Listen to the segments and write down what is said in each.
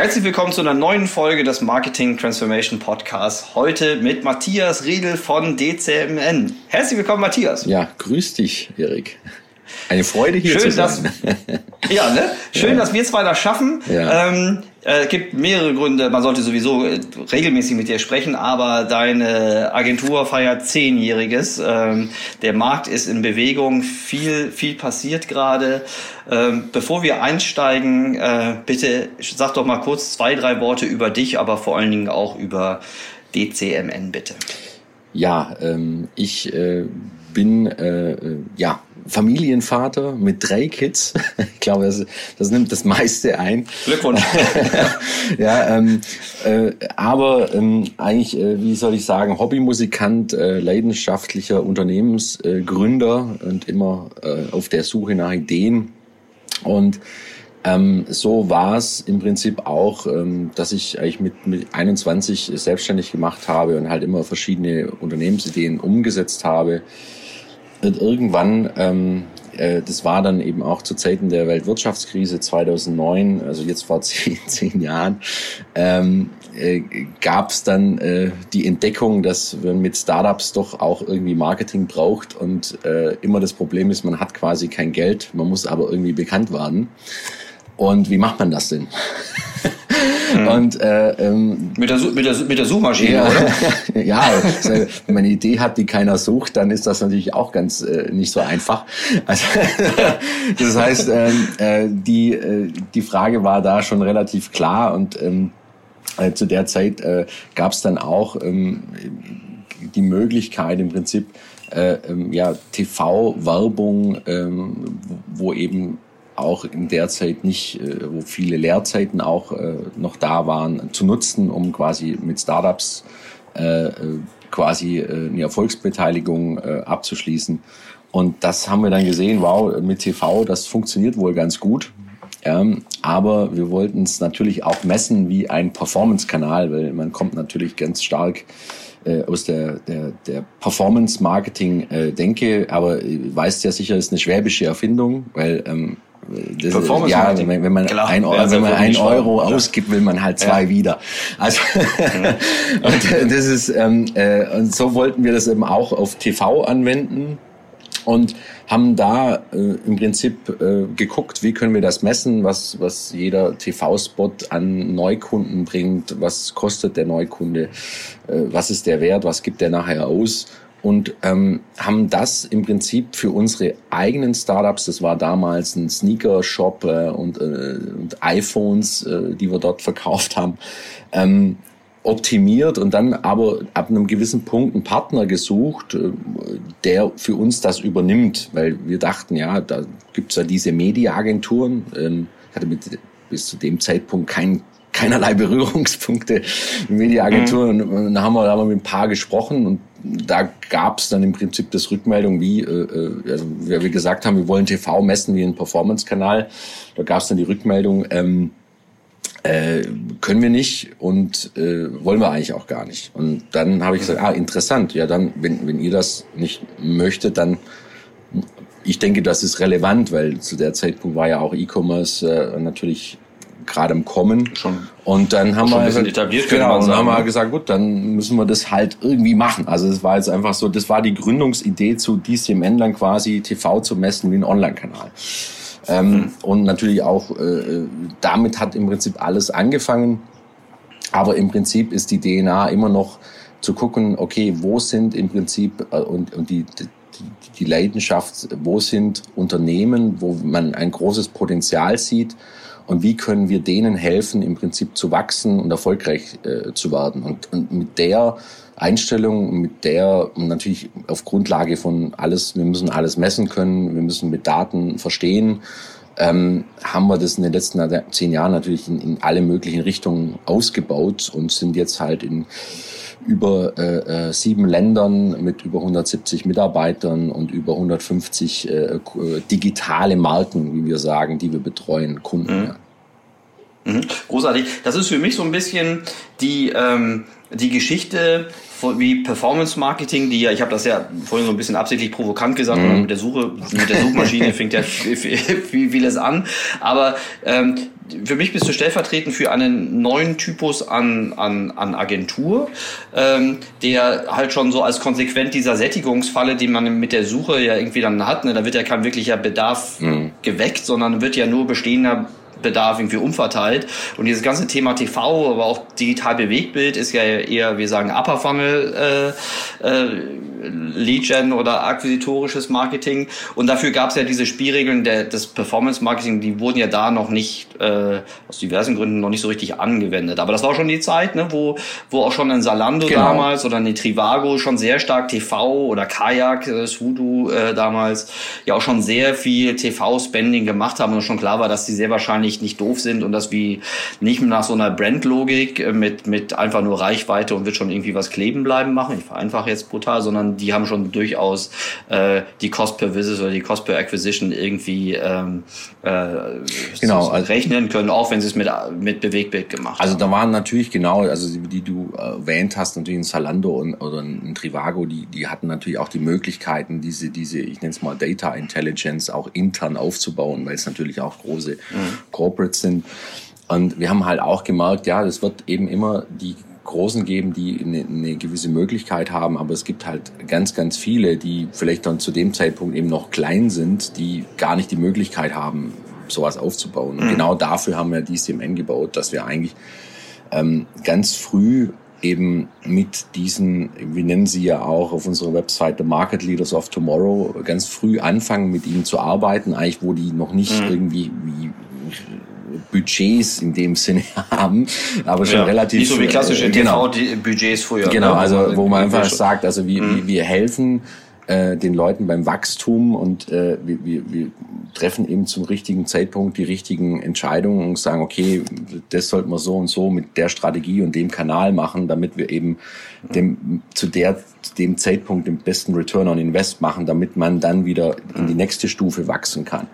Herzlich willkommen zu einer neuen Folge des Marketing Transformation Podcasts. Heute mit Matthias Riedel von DCMN. Herzlich willkommen, Matthias. Ja, grüß dich, Erik. Eine Freude hier Schön, zu sein. Dass, ja, ne? Schön, ja. dass wir zwei das schaffen. Ja. Ähm, äh, es gibt mehrere Gründe. Man sollte sowieso äh, regelmäßig mit dir sprechen, aber deine Agentur feiert zehnjähriges. Ähm, der Markt ist in Bewegung. Viel, viel passiert gerade. Ähm, bevor wir einsteigen, äh, bitte sag doch mal kurz zwei, drei Worte über dich, aber vor allen Dingen auch über DCMN, bitte. Ja, ähm, ich äh, bin äh, ja Familienvater mit drei Kids. Ich glaube, das, das nimmt das meiste ein. Glückwunsch. ja, ähm, äh, aber ähm, eigentlich, äh, wie soll ich sagen, Hobbymusikant, äh, leidenschaftlicher Unternehmensgründer und immer äh, auf der Suche nach Ideen. Und ähm, so war es im Prinzip auch, ähm, dass ich eigentlich mit, mit 21 selbstständig gemacht habe und halt immer verschiedene Unternehmensideen umgesetzt habe und irgendwann, ähm, äh, das war dann eben auch zu Zeiten der Weltwirtschaftskrise 2009, also jetzt vor zehn, zehn Jahren, ähm, äh, gab es dann äh, die Entdeckung, dass man mit Startups doch auch irgendwie Marketing braucht und äh, immer das Problem ist, man hat quasi kein Geld, man muss aber irgendwie bekannt werden. Und wie macht man das denn? Mhm. Und, äh, ähm, mit, der, mit, der, mit der Suchmaschine, ja, oder? ja, also, wenn man eine Idee hat, die keiner sucht, dann ist das natürlich auch ganz äh, nicht so einfach. Also, das heißt, ähm, äh, die, äh, die Frage war da schon relativ klar und ähm, äh, zu der Zeit äh, gab es dann auch ähm, die Möglichkeit im Prinzip, äh, ähm, ja, TV-Werbung, ähm, wo eben auch in der Zeit nicht, äh, wo viele Lehrzeiten auch äh, noch da waren, zu nutzen, um quasi mit Startups äh, quasi eine Erfolgsbeteiligung abzuschließen. Und das haben wir dann gesehen, wow, mit TV, das funktioniert wohl ganz gut. Ähm, aber wir wollten es natürlich auch messen wie ein Performance-Kanal, weil man kommt natürlich ganz stark äh, aus der, der, der Performance-Marketing-Denke, äh, aber weißt ja sicher, ist eine schwäbische Erfindung, weil ähm, das Performance ja, wenn, wenn man Klar, ein, Euro, wenn man ein Euro ausgibt, will man halt zwei ja. wieder. Also und das ist ähm, äh, und so wollten wir das eben auch auf TV anwenden und haben da äh, im Prinzip äh, geguckt, wie können wir das messen, was was jeder TV-Spot an Neukunden bringt, was kostet der Neukunde, äh, was ist der Wert, was gibt der nachher aus und ähm, haben das im Prinzip für unsere eigenen Startups, das war damals ein Sneaker-Shop äh, und, äh, und iPhones, äh, die wir dort verkauft haben, ähm, optimiert und dann aber ab einem gewissen Punkt einen Partner gesucht, äh, der für uns das übernimmt, weil wir dachten, ja, da gibt's ja diese Mediaagenturen. Ähm, ich hatte mit, bis zu dem Zeitpunkt kein keinerlei Berührungspunkte mit Mediaagenturen. Mhm. Und da haben wir, da haben wir mit ein paar gesprochen und da gab es dann im Prinzip das Rückmeldung, wie, äh, äh, also wie wir gesagt haben, wir wollen TV messen wie ein Performance-Kanal. Da gab es dann die Rückmeldung, ähm, äh, können wir nicht und äh, wollen wir eigentlich auch gar nicht. Und dann habe ich gesagt, ah, interessant, ja dann, wenn, wenn ihr das nicht möchtet, dann ich denke, das ist relevant, weil zu der Zeitpunkt war ja auch E-Commerce äh, natürlich gerade im Kommen. Schon. Und dann haben wir gesagt, etabliert, genau, und dann haben wir ne? gesagt, gut, dann müssen wir das halt irgendwie machen. Also es war jetzt einfach so, das war die Gründungsidee zu DCMN dann quasi TV zu messen wie ein Online-Kanal. Ähm, mhm. Und natürlich auch, äh, damit hat im Prinzip alles angefangen. Aber im Prinzip ist die DNA immer noch zu gucken, okay, wo sind im Prinzip äh, und, und die, die die Leidenschaft, wo sind Unternehmen, wo man ein großes Potenzial sieht und wie können wir denen helfen, im Prinzip zu wachsen und erfolgreich äh, zu werden. Und, und mit der Einstellung, mit der natürlich auf Grundlage von alles, wir müssen alles messen können, wir müssen mit Daten verstehen, ähm, haben wir das in den letzten zehn Jahren natürlich in, in alle möglichen Richtungen ausgebaut und sind jetzt halt in über äh, äh sieben Ländern mit über 170 Mitarbeitern und über 150 äh, digitale Marken, wie wir sagen, die wir betreuen, Kunden. Mhm. Mhm. Großartig. Das ist für mich so ein bisschen die, ähm, die Geschichte wie Performance Marketing, die ja, ich habe das ja vorhin so ein bisschen absichtlich provokant gesagt, mhm. mit der Suche, mit der Suchmaschine fängt ja vieles an. Aber ähm, für mich bist du stellvertretend für einen neuen Typus an, an, an Agentur, ähm, der halt schon so als konsequent dieser Sättigungsfalle, die man mit der Suche ja irgendwie dann hat, ne, da wird ja kein wirklicher Bedarf mhm. geweckt, sondern wird ja nur bestehender Bedarf irgendwie umverteilt. Und dieses ganze Thema TV, aber auch digital Bewegtbild ist ja eher, wir sagen, Upper Funnel äh, äh, Lead Gen oder akquisitorisches Marketing. Und dafür gab es ja diese Spielregeln der, des Performance Marketing, die wurden ja da noch nicht, äh, aus diversen Gründen noch nicht so richtig angewendet. Aber das war schon die Zeit, ne, wo, wo auch schon ein Salando genau. damals oder eine Trivago schon sehr stark TV oder Kajak, äh, Sudo äh, damals, ja auch schon sehr viel TV-Spending gemacht haben und schon klar war, dass die sehr wahrscheinlich nicht doof sind und dass wie nicht nach so einer Brandlogik mit, mit einfach nur Reichweite und wird schon irgendwie was kleben bleiben machen. Ich vereinfache jetzt brutal, sondern die haben schon durchaus äh, die Cost per Visit oder die Cost per Acquisition irgendwie ähm, äh, genau, so, also, rechnen können, auch wenn sie es mit, mit Bewegbild gemacht also haben. Also da waren natürlich genau, also die, die du erwähnt hast, natürlich ein Zalando und, oder ein Trivago, die, die hatten natürlich auch die Möglichkeiten, diese, diese, ich nenne es mal Data Intelligence auch intern aufzubauen, weil es natürlich auch große mhm. Corporates sind. Und wir haben halt auch gemerkt, ja, das wird eben immer die Großen geben, die eine, eine gewisse Möglichkeit haben, aber es gibt halt ganz, ganz viele, die vielleicht dann zu dem Zeitpunkt eben noch klein sind, die gar nicht die Möglichkeit haben, sowas aufzubauen. Und mhm. genau dafür haben wir DCMN gebaut, dass wir eigentlich ähm, ganz früh eben mit diesen, wir nennen sie ja auch auf unserer Webseite Market Leaders of Tomorrow, ganz früh anfangen, mit ihnen zu arbeiten, eigentlich wo die noch nicht mhm. irgendwie wie Budgets in dem Sinne haben, aber schon ja, relativ. Nicht so wie klassische äh, genau, TV-Budgets früher. Genau, ne? also wo man einfach sagt, also wie, mhm. wie wir helfen äh, den Leuten beim Wachstum und äh, wir, wir, wir treffen eben zum richtigen Zeitpunkt die richtigen Entscheidungen und sagen, okay, das sollten wir so und so mit der Strategie und dem Kanal machen, damit wir eben dem, zu der, dem Zeitpunkt den besten Return on Invest machen, damit man dann wieder in die nächste Stufe wachsen kann.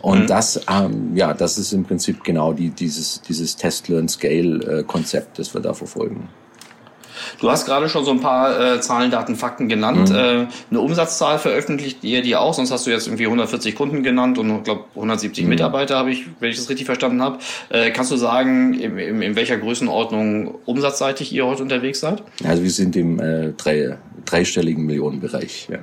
Und mhm. das, ähm, ja, das ist im Prinzip genau die, dieses, dieses Test-Learn-Scale-Konzept, das wir da verfolgen. Du hast gerade schon so ein paar äh, Zahlen, Daten, Fakten genannt. Mhm. Äh, eine Umsatzzahl veröffentlicht ihr die auch, sonst hast du jetzt irgendwie 140 Kunden genannt und ich glaube 170 mhm. Mitarbeiter, habe ich, wenn ich das richtig verstanden habe. Äh, kannst du sagen, in, in, in welcher Größenordnung umsatzseitig ihr heute unterwegs seid? Also wir sind im äh, drei, dreistelligen Millionenbereich. Ja.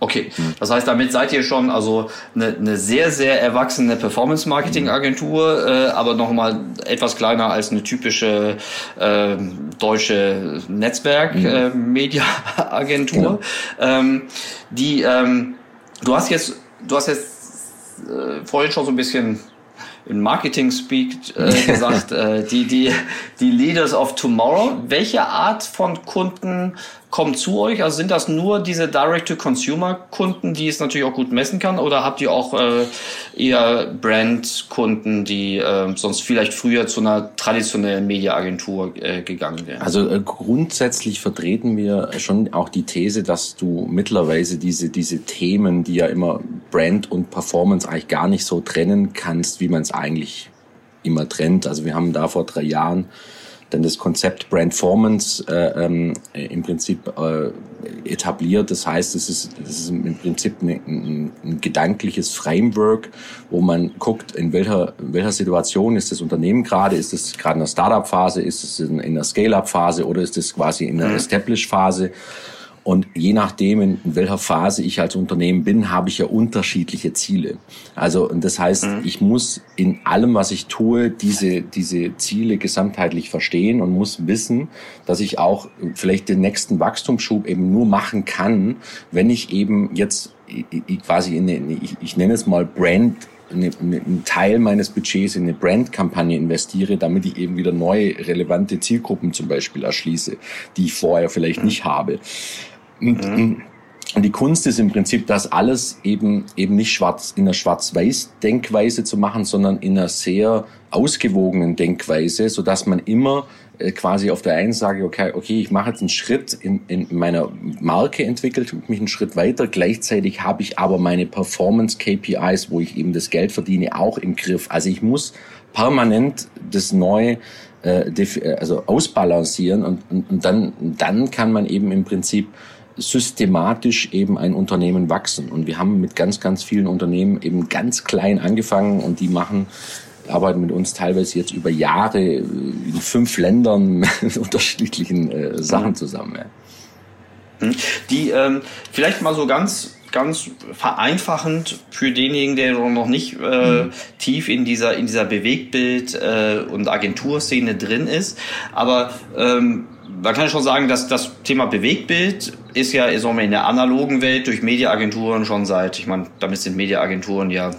Okay, das heißt, damit seid ihr schon also eine, eine sehr, sehr erwachsene Performance-Marketing-Agentur, äh, aber nochmal etwas kleiner als eine typische äh, deutsche Netzwerk-Media-Agentur. Mhm. Äh, genau. ähm, die, ähm, du hast jetzt, du hast jetzt äh, vorhin schon so ein bisschen in Marketing Speak äh, gesagt, äh, die, die, die Leaders of Tomorrow. Welche Art von Kunden kommen zu euch? Also sind das nur diese Direct-to-Consumer-Kunden, die es natürlich auch gut messen kann, oder habt ihr auch äh, eher Brand-Kunden, die äh, sonst vielleicht früher zu einer traditionellen Media-Agentur äh, gegangen wären? Also äh, grundsätzlich vertreten wir schon auch die These, dass du mittlerweile diese, diese Themen, die ja immer Brand und Performance eigentlich gar nicht so trennen kannst, wie man es eigentlich immer trennt. Also wir haben da vor drei Jahren dann das Konzept Brandformance äh, ähm, im Prinzip äh, etabliert. Das heißt, es ist, es ist im Prinzip ein, ein, ein gedankliches Framework, wo man guckt, in welcher, in welcher Situation ist das Unternehmen gerade, ist es gerade in der Startup-Phase, ist es in, in der Scale-up-Phase oder ist es quasi in der mhm. Establish-Phase und je nachdem, in welcher Phase ich als Unternehmen bin, habe ich ja unterschiedliche Ziele. Also, und das heißt, mhm. ich muss in allem, was ich tue, diese, diese Ziele gesamtheitlich verstehen und muss wissen, dass ich auch vielleicht den nächsten Wachstumsschub eben nur machen kann, wenn ich eben jetzt quasi in eine, ich, ich nenne es mal Brand eine, einen Teil meines Budgets in eine Brandkampagne investiere, damit ich eben wieder neue relevante Zielgruppen zum Beispiel erschließe, die ich vorher vielleicht mhm. nicht habe. Und, mhm. und die Kunst ist im Prinzip, das alles eben, eben nicht schwarz, in einer schwarz-weiß-Denkweise zu machen, sondern in einer sehr ausgewogenen Denkweise, so dass man immer äh, quasi auf der einen Seite, okay, okay, ich mache jetzt einen Schritt in, in meiner Marke entwickelt, mich einen Schritt weiter. Gleichzeitig habe ich aber meine Performance KPIs, wo ich eben das Geld verdiene, auch im Griff. Also ich muss permanent das neu äh, also ausbalancieren und, und, und dann, dann kann man eben im Prinzip systematisch eben ein Unternehmen wachsen. Und wir haben mit ganz, ganz vielen Unternehmen eben ganz klein angefangen und die machen arbeiten mit uns teilweise jetzt über Jahre in fünf Ländern mit unterschiedlichen äh, Sachen zusammen. Ja. Hm. Die ähm, vielleicht mal so ganz ganz vereinfachend für denjenigen, der noch nicht äh, mhm. tief in dieser in dieser Bewegtbild äh, und Agenturszene drin ist, aber ähm, man kann schon sagen, dass das Thema Bewegtbild ist ja sagen wir, in der analogen Welt durch Mediaagenturen schon seit, ich meine, damit sind Mediaagenturen ja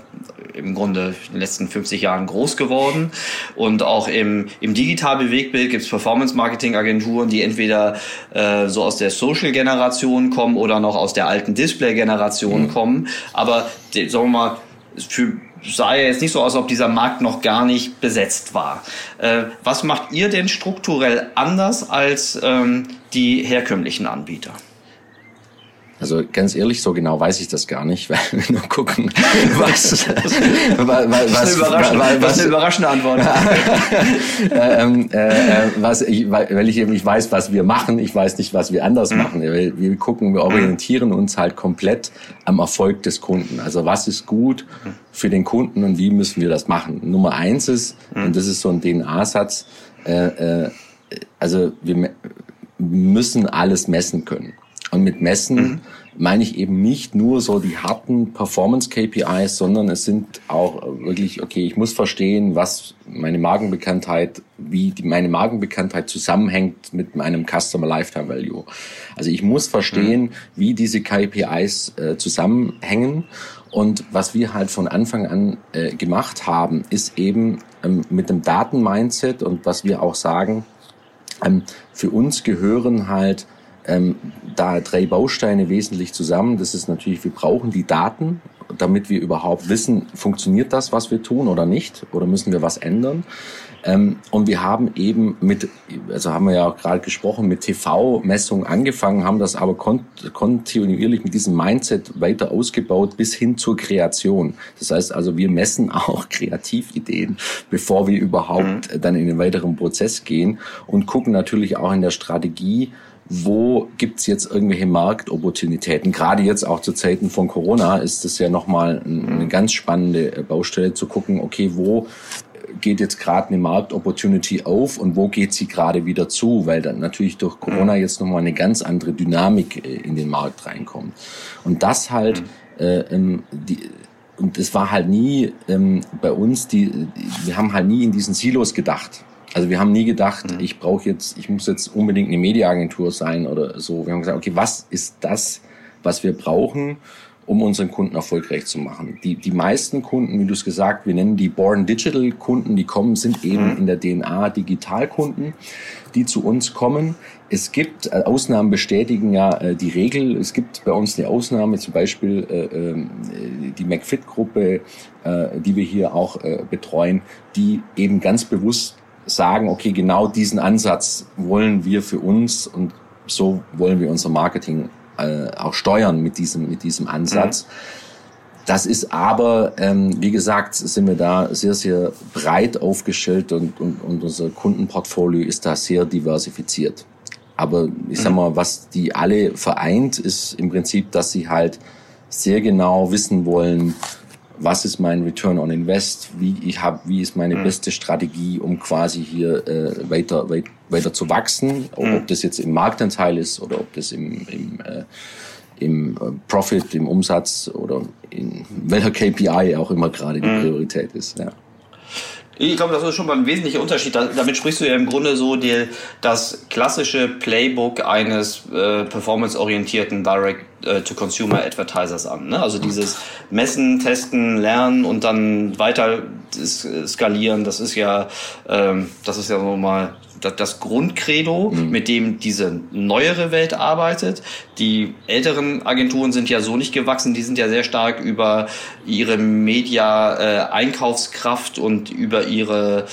im Grunde in den letzten 50 Jahren groß geworden. Und auch im, im digital Bewegtbild gibt es Performance-Marketing-Agenturen, die entweder äh, so aus der Social-Generation kommen oder noch aus der alten Display-Generation mhm. kommen. Aber sagen wir mal, für sah ja jetzt nicht so aus, ob dieser Markt noch gar nicht besetzt war. Äh, was macht ihr denn strukturell anders als ähm, die herkömmlichen Anbieter? Also ganz ehrlich, so genau weiß ich das gar nicht, weil wir nur gucken, was, was, was, was, was, eine überraschende Antwort. ähm, äh, äh, was ich, weil ich eben nicht weiß, was wir machen, ich weiß nicht, was wir anders mhm. machen. Wir, wir gucken, wir orientieren uns halt komplett am Erfolg des Kunden. Also was ist gut für den Kunden und wie müssen wir das machen? Nummer eins ist, mhm. und das ist so ein DNA-Satz, äh, äh, also wir müssen alles messen können. Und mit Messen mhm. meine ich eben nicht nur so die harten Performance-KPIs, sondern es sind auch wirklich, okay, ich muss verstehen, was meine Markenbekanntheit, wie die, meine Markenbekanntheit zusammenhängt mit meinem Customer Lifetime Value. Also ich muss verstehen, mhm. wie diese KPIs äh, zusammenhängen. Und was wir halt von Anfang an äh, gemacht haben, ist eben ähm, mit dem Daten-Mindset und was wir auch sagen, ähm, für uns gehören halt ähm, da drei Bausteine wesentlich zusammen. Das ist natürlich, wir brauchen die Daten, damit wir überhaupt wissen, funktioniert das, was wir tun oder nicht, oder müssen wir was ändern. Ähm, und wir haben eben mit, also haben wir ja auch gerade gesprochen, mit TV-Messungen angefangen, haben das aber kont kontinuierlich mit diesem Mindset weiter ausgebaut bis hin zur Kreation. Das heißt also, wir messen auch Kreativideen, bevor wir überhaupt mhm. dann in den weiteren Prozess gehen und gucken natürlich auch in der Strategie, wo gibt's jetzt irgendwelche Marktopportunitäten? Gerade jetzt auch zu Zeiten von Corona ist es ja nochmal eine ganz spannende äh, Baustelle zu gucken, okay, wo geht jetzt gerade eine Marktopportunity auf und wo geht sie gerade wieder zu, weil dann natürlich durch Corona jetzt nochmal eine ganz andere Dynamik äh, in den Markt reinkommt. Und das halt, mhm. äh, ähm, die, und es war halt nie ähm, bei uns, die, wir haben halt nie in diesen Silos gedacht. Also wir haben nie gedacht, mhm. ich brauche jetzt, ich muss jetzt unbedingt eine Mediaagentur sein oder so. Wir haben gesagt, okay, was ist das, was wir brauchen, um unseren Kunden erfolgreich zu machen? Die, die meisten Kunden, wie du es gesagt, wir nennen die Born Digital Kunden, die kommen, sind eben mhm. in der DNA Digitalkunden, die zu uns kommen. Es gibt äh, Ausnahmen bestätigen ja äh, die Regel. Es gibt bei uns eine Ausnahme, zum Beispiel äh, äh, die McFit-Gruppe, äh, die wir hier auch äh, betreuen, die eben ganz bewusst sagen, okay, genau diesen Ansatz wollen wir für uns und so wollen wir unser Marketing äh, auch steuern mit diesem, mit diesem Ansatz. Mhm. Das ist aber, ähm, wie gesagt, sind wir da sehr, sehr breit aufgestellt und, und, und unser Kundenportfolio ist da sehr diversifiziert. Aber ich sag mhm. mal, was die alle vereint, ist im Prinzip, dass sie halt sehr genau wissen wollen, was ist mein Return on Invest, wie ich habe, wie ist meine mhm. beste Strategie, um quasi hier äh, weiter, weit, weiter zu wachsen, mhm. ob das jetzt im Marktanteil ist oder ob das im, im, äh, im äh, Profit, im Umsatz oder in welcher KPI auch immer gerade die mhm. Priorität ist. Ja. Ich glaube, das ist schon mal ein wesentlicher Unterschied. Damit sprichst du ja im Grunde so die, das klassische Playbook eines äh, performance-orientierten Direct-to-Consumer-Advertisers an. Ne? Also dieses Messen, Testen, Lernen und dann weiter skalieren, das ist ja, ähm, das ist ja so mal das Grundcredo, mhm. mit dem diese neuere Welt arbeitet. Die älteren Agenturen sind ja so nicht gewachsen, die sind ja sehr stark über ihre Media-Einkaufskraft äh, und über ihre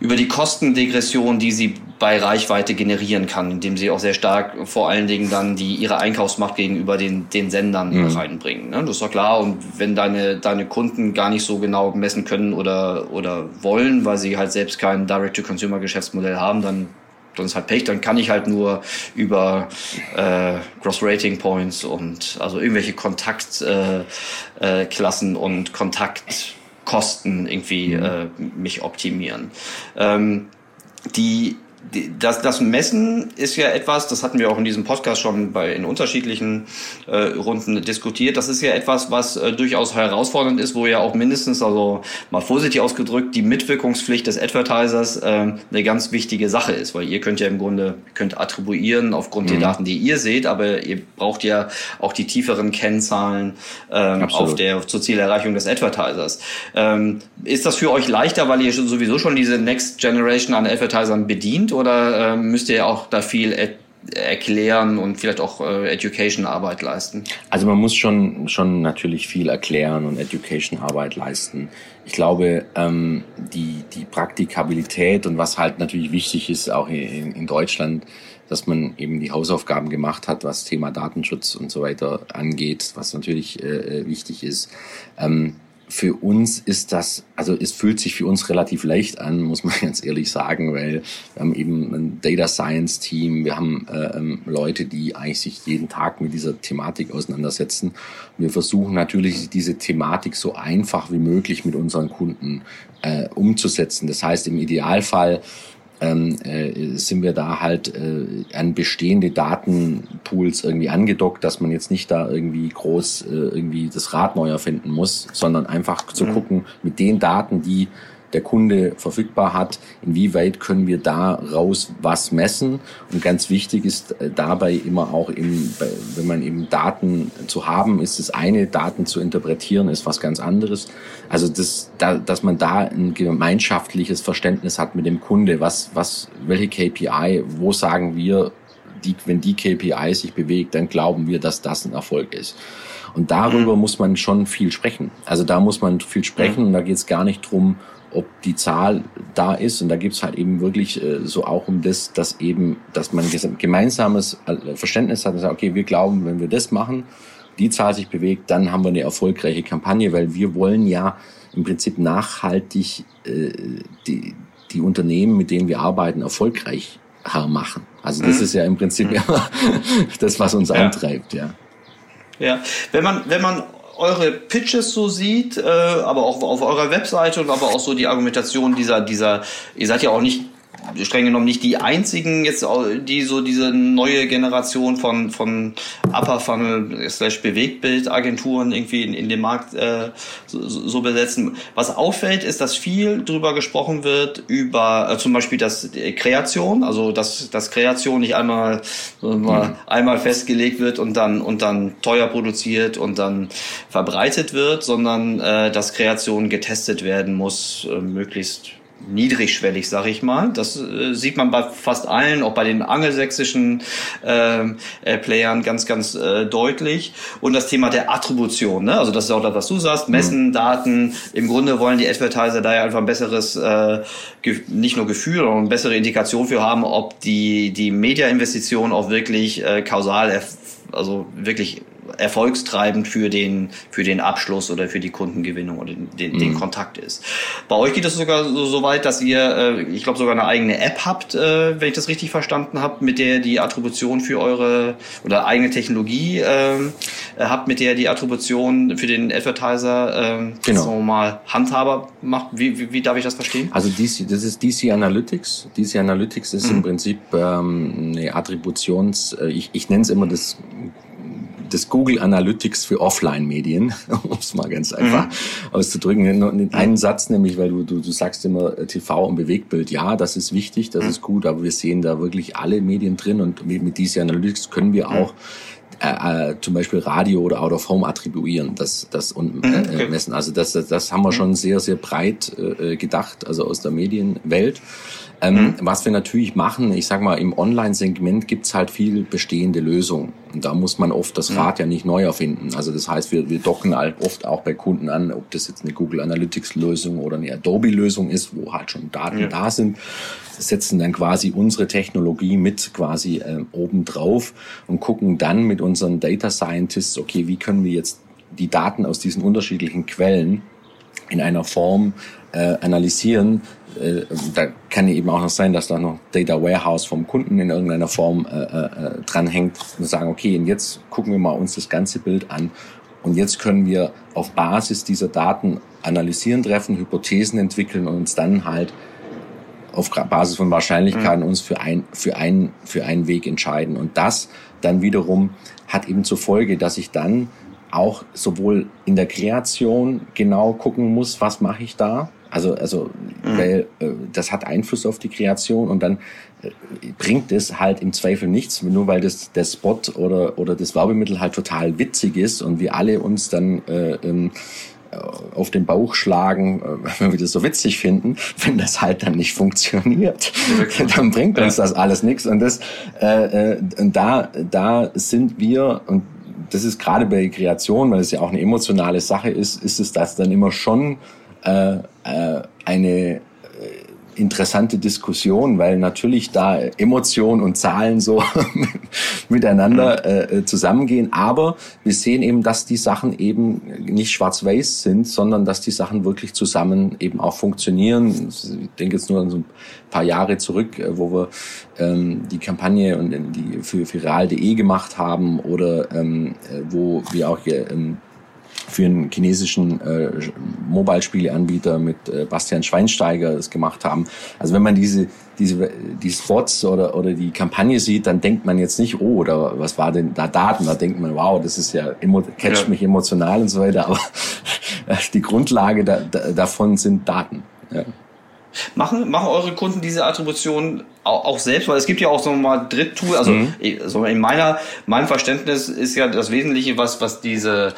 über die Kostendegression, die sie bei Reichweite generieren kann, indem sie auch sehr stark vor allen Dingen dann die ihre Einkaufsmacht gegenüber den, den Sendern mhm. reinbringen. Ne? Das ist doch klar. Und wenn deine, deine Kunden gar nicht so genau messen können oder, oder wollen, weil sie halt selbst kein Direct-to-Consumer-Geschäftsmodell haben, dann dann ist halt Pech, dann kann ich halt nur über äh, Cross-Rating Points und also irgendwelche Kontaktklassen äh, äh, Klassen und Kontakt Kosten irgendwie mhm. äh, mich optimieren. Ähm, die das, das Messen ist ja etwas, das hatten wir auch in diesem Podcast schon bei in unterschiedlichen äh, Runden diskutiert. Das ist ja etwas, was äh, durchaus herausfordernd ist, wo ja auch mindestens, also mal vorsichtig ausgedrückt, die Mitwirkungspflicht des Advertisers äh, eine ganz wichtige Sache ist, weil ihr könnt ja im Grunde könnt attribuieren aufgrund mhm. der Daten, die ihr seht, aber ihr braucht ja auch die tieferen Kennzahlen ähm, auf der zur Zielerreichung des Advertisers. Ähm, ist das für euch leichter, weil ihr sowieso schon diese Next Generation an Advertisern bedient? Oder äh, müsst ihr auch da viel er erklären und vielleicht auch äh, Education-Arbeit leisten? Also man muss schon, schon natürlich viel erklären und Education-Arbeit leisten. Ich glaube, ähm, die, die Praktikabilität und was halt natürlich wichtig ist, auch in, in Deutschland, dass man eben die Hausaufgaben gemacht hat, was Thema Datenschutz und so weiter angeht, was natürlich äh, äh wichtig ist. Ähm, für uns ist das, also es fühlt sich für uns relativ leicht an, muss man ganz ehrlich sagen, weil wir haben eben ein Data Science Team, wir haben äh, ähm, Leute, die eigentlich sich jeden Tag mit dieser Thematik auseinandersetzen. wir versuchen natürlich diese Thematik so einfach wie möglich mit unseren Kunden äh, umzusetzen. Das heißt, im Idealfall ähm, äh, sind wir da halt äh, an bestehende Datenpools irgendwie angedockt, dass man jetzt nicht da irgendwie groß äh, irgendwie das Rad neu erfinden muss, sondern einfach zu mhm. gucken, mit den Daten, die der Kunde verfügbar hat, inwieweit können wir da raus was messen. Und ganz wichtig ist äh, dabei immer auch, eben, wenn man eben Daten zu haben, ist das eine, Daten zu interpretieren, ist was ganz anderes. Also das, da, dass man da ein gemeinschaftliches Verständnis hat mit dem Kunde, was, was, welche KPI, wo sagen wir, die, wenn die KPI sich bewegt, dann glauben wir, dass das ein Erfolg ist. Und darüber mhm. muss man schon viel sprechen. Also da muss man viel sprechen mhm. und da geht es gar nicht drum, ob die Zahl da ist. Und da gibt's halt eben wirklich äh, so auch um das, dass eben, dass man gemeinsames äh, Verständnis hat und sagt, okay, wir glauben, wenn wir das machen, die Zahl sich bewegt, dann haben wir eine erfolgreiche Kampagne, weil wir wollen ja im Prinzip nachhaltig äh, die, die Unternehmen, mit denen wir arbeiten, erfolgreich machen. Also das mhm. ist ja im Prinzip mhm. das, was uns ja. antreibt, ja. Ja, wenn man, wenn man eure Pitches so sieht, äh, aber auch auf eurer Webseite und aber auch so die Argumentation dieser, dieser, ihr seid ja auch nicht streng genommen nicht die einzigen jetzt, die so diese neue Generation von von Upper Funnel slash Bewegtbildagenturen irgendwie in, in dem Markt äh, so, so besetzen. Was auffällt, ist, dass viel drüber gesprochen wird über äh, zum Beispiel das äh, Kreation, also dass dass Kreation nicht einmal so mal mhm. einmal festgelegt wird und dann und dann teuer produziert und dann verbreitet wird, sondern äh, dass Kreation getestet werden muss, äh, möglichst niedrigschwellig, sag ich mal. Das äh, sieht man bei fast allen, auch bei den angelsächsischen ähm, äh, Playern ganz, ganz äh, deutlich. Und das Thema der Attribution, ne? also das ist auch das, was du sagst, messen, mhm. Daten. Im Grunde wollen die Advertiser da ja einfach ein besseres, äh, nicht nur Gefühl, sondern eine bessere Indikation für haben, ob die, die Media-Investition auch wirklich äh, kausal, also wirklich erfolgstreibend für den, für den Abschluss oder für die Kundengewinnung oder den, den, mhm. Kontakt ist. Bei euch geht es sogar so, so weit, dass ihr, äh, ich glaube, sogar eine eigene App habt, äh, wenn ich das richtig verstanden habe, mit der die Attribution für eure oder eigene Technologie äh, habt, mit der die Attribution für den Advertiser äh, genau. sagen wir mal handhaber macht. Wie, wie, wie darf ich das verstehen? Also DC, das ist DC Analytics. DC Analytics ist mhm. im Prinzip ähm, eine Attributions, äh, ich, ich nenne es immer das des Google Analytics für Offline-Medien, um es mal ganz einfach mhm. auszudrücken. Einen Satz nämlich, weil du, du, du sagst immer äh, TV und Bewegtbild, ja, das ist wichtig, das mhm. ist gut, aber wir sehen da wirklich alle Medien drin und mit, mit DC Analytics können wir mhm. auch äh, äh, zum Beispiel Radio oder Out of Home attribuieren, das, das und mhm, äh, messen. Also das, das, das haben wir schon sehr, sehr breit äh, gedacht, also aus der Medienwelt. Ähm, mhm. Was wir natürlich machen, ich sag mal, im Online-Segment gibt's halt viel bestehende Lösungen. Und da muss man oft das mhm. Rad mhm. ja nicht neu erfinden. Also das heißt, wir, wir docken halt oft auch bei Kunden an, ob das jetzt eine Google Analytics-Lösung oder eine Adobe-Lösung ist, wo halt schon Daten ja. da sind setzen dann quasi unsere Technologie mit quasi äh, oben drauf und gucken dann mit unseren Data Scientists, okay, wie können wir jetzt die Daten aus diesen unterschiedlichen Quellen in einer Form äh, analysieren. Äh, da kann eben auch noch sein, dass da noch Data Warehouse vom Kunden in irgendeiner Form äh, äh, dranhängt und sagen, okay, und jetzt gucken wir mal uns das ganze Bild an und jetzt können wir auf Basis dieser Daten analysieren, treffen, Hypothesen entwickeln und uns dann halt auf Basis von Wahrscheinlichkeiten mhm. uns für ein, für ein, für einen Weg entscheiden. Und das dann wiederum hat eben zur Folge, dass ich dann auch sowohl in der Kreation genau gucken muss, was mache ich da, also, also, mhm. weil äh, das hat Einfluss auf die Kreation und dann äh, bringt es halt im Zweifel nichts, nur weil das der Spot oder oder das Werbemittel halt total witzig ist und wir alle uns dann äh, ähm, auf den Bauch schlagen, äh, wenn wir das so witzig finden, wenn das halt dann nicht funktioniert, dann bringt uns das alles nichts. Und das, äh, äh, da, da sind wir und das ist gerade bei Kreation, weil es ja auch eine emotionale Sache ist, ist es das dann immer schon äh, äh, eine interessante Diskussion, weil natürlich da Emotionen und Zahlen so miteinander mhm. äh, zusammengehen. Aber wir sehen eben, dass die Sachen eben nicht schwarz-weiß sind, sondern dass die Sachen wirklich zusammen eben auch funktionieren. Ich denke jetzt nur an so ein paar Jahre zurück, äh, wo wir ähm, die Kampagne und die für, real.de gemacht haben oder ähm, äh, wo wir auch ähm, für einen chinesischen äh, Mobile-Spieleanbieter mit äh, Bastian Schweinsteiger das gemacht haben. Also wenn man diese, diese die Spots oder, oder die Kampagne sieht, dann denkt man jetzt nicht, oh, oder was war denn da Daten? Da denkt man, wow, das ist ja catcht ja. mich emotional und so weiter. Aber die Grundlage da, da, davon sind Daten. Ja. Machen, machen eure Kunden diese Attribution auch, auch selbst, weil es gibt ja auch so mal Dritttool, also mhm. so in meiner, meinem Verständnis ist ja das Wesentliche, was, was diese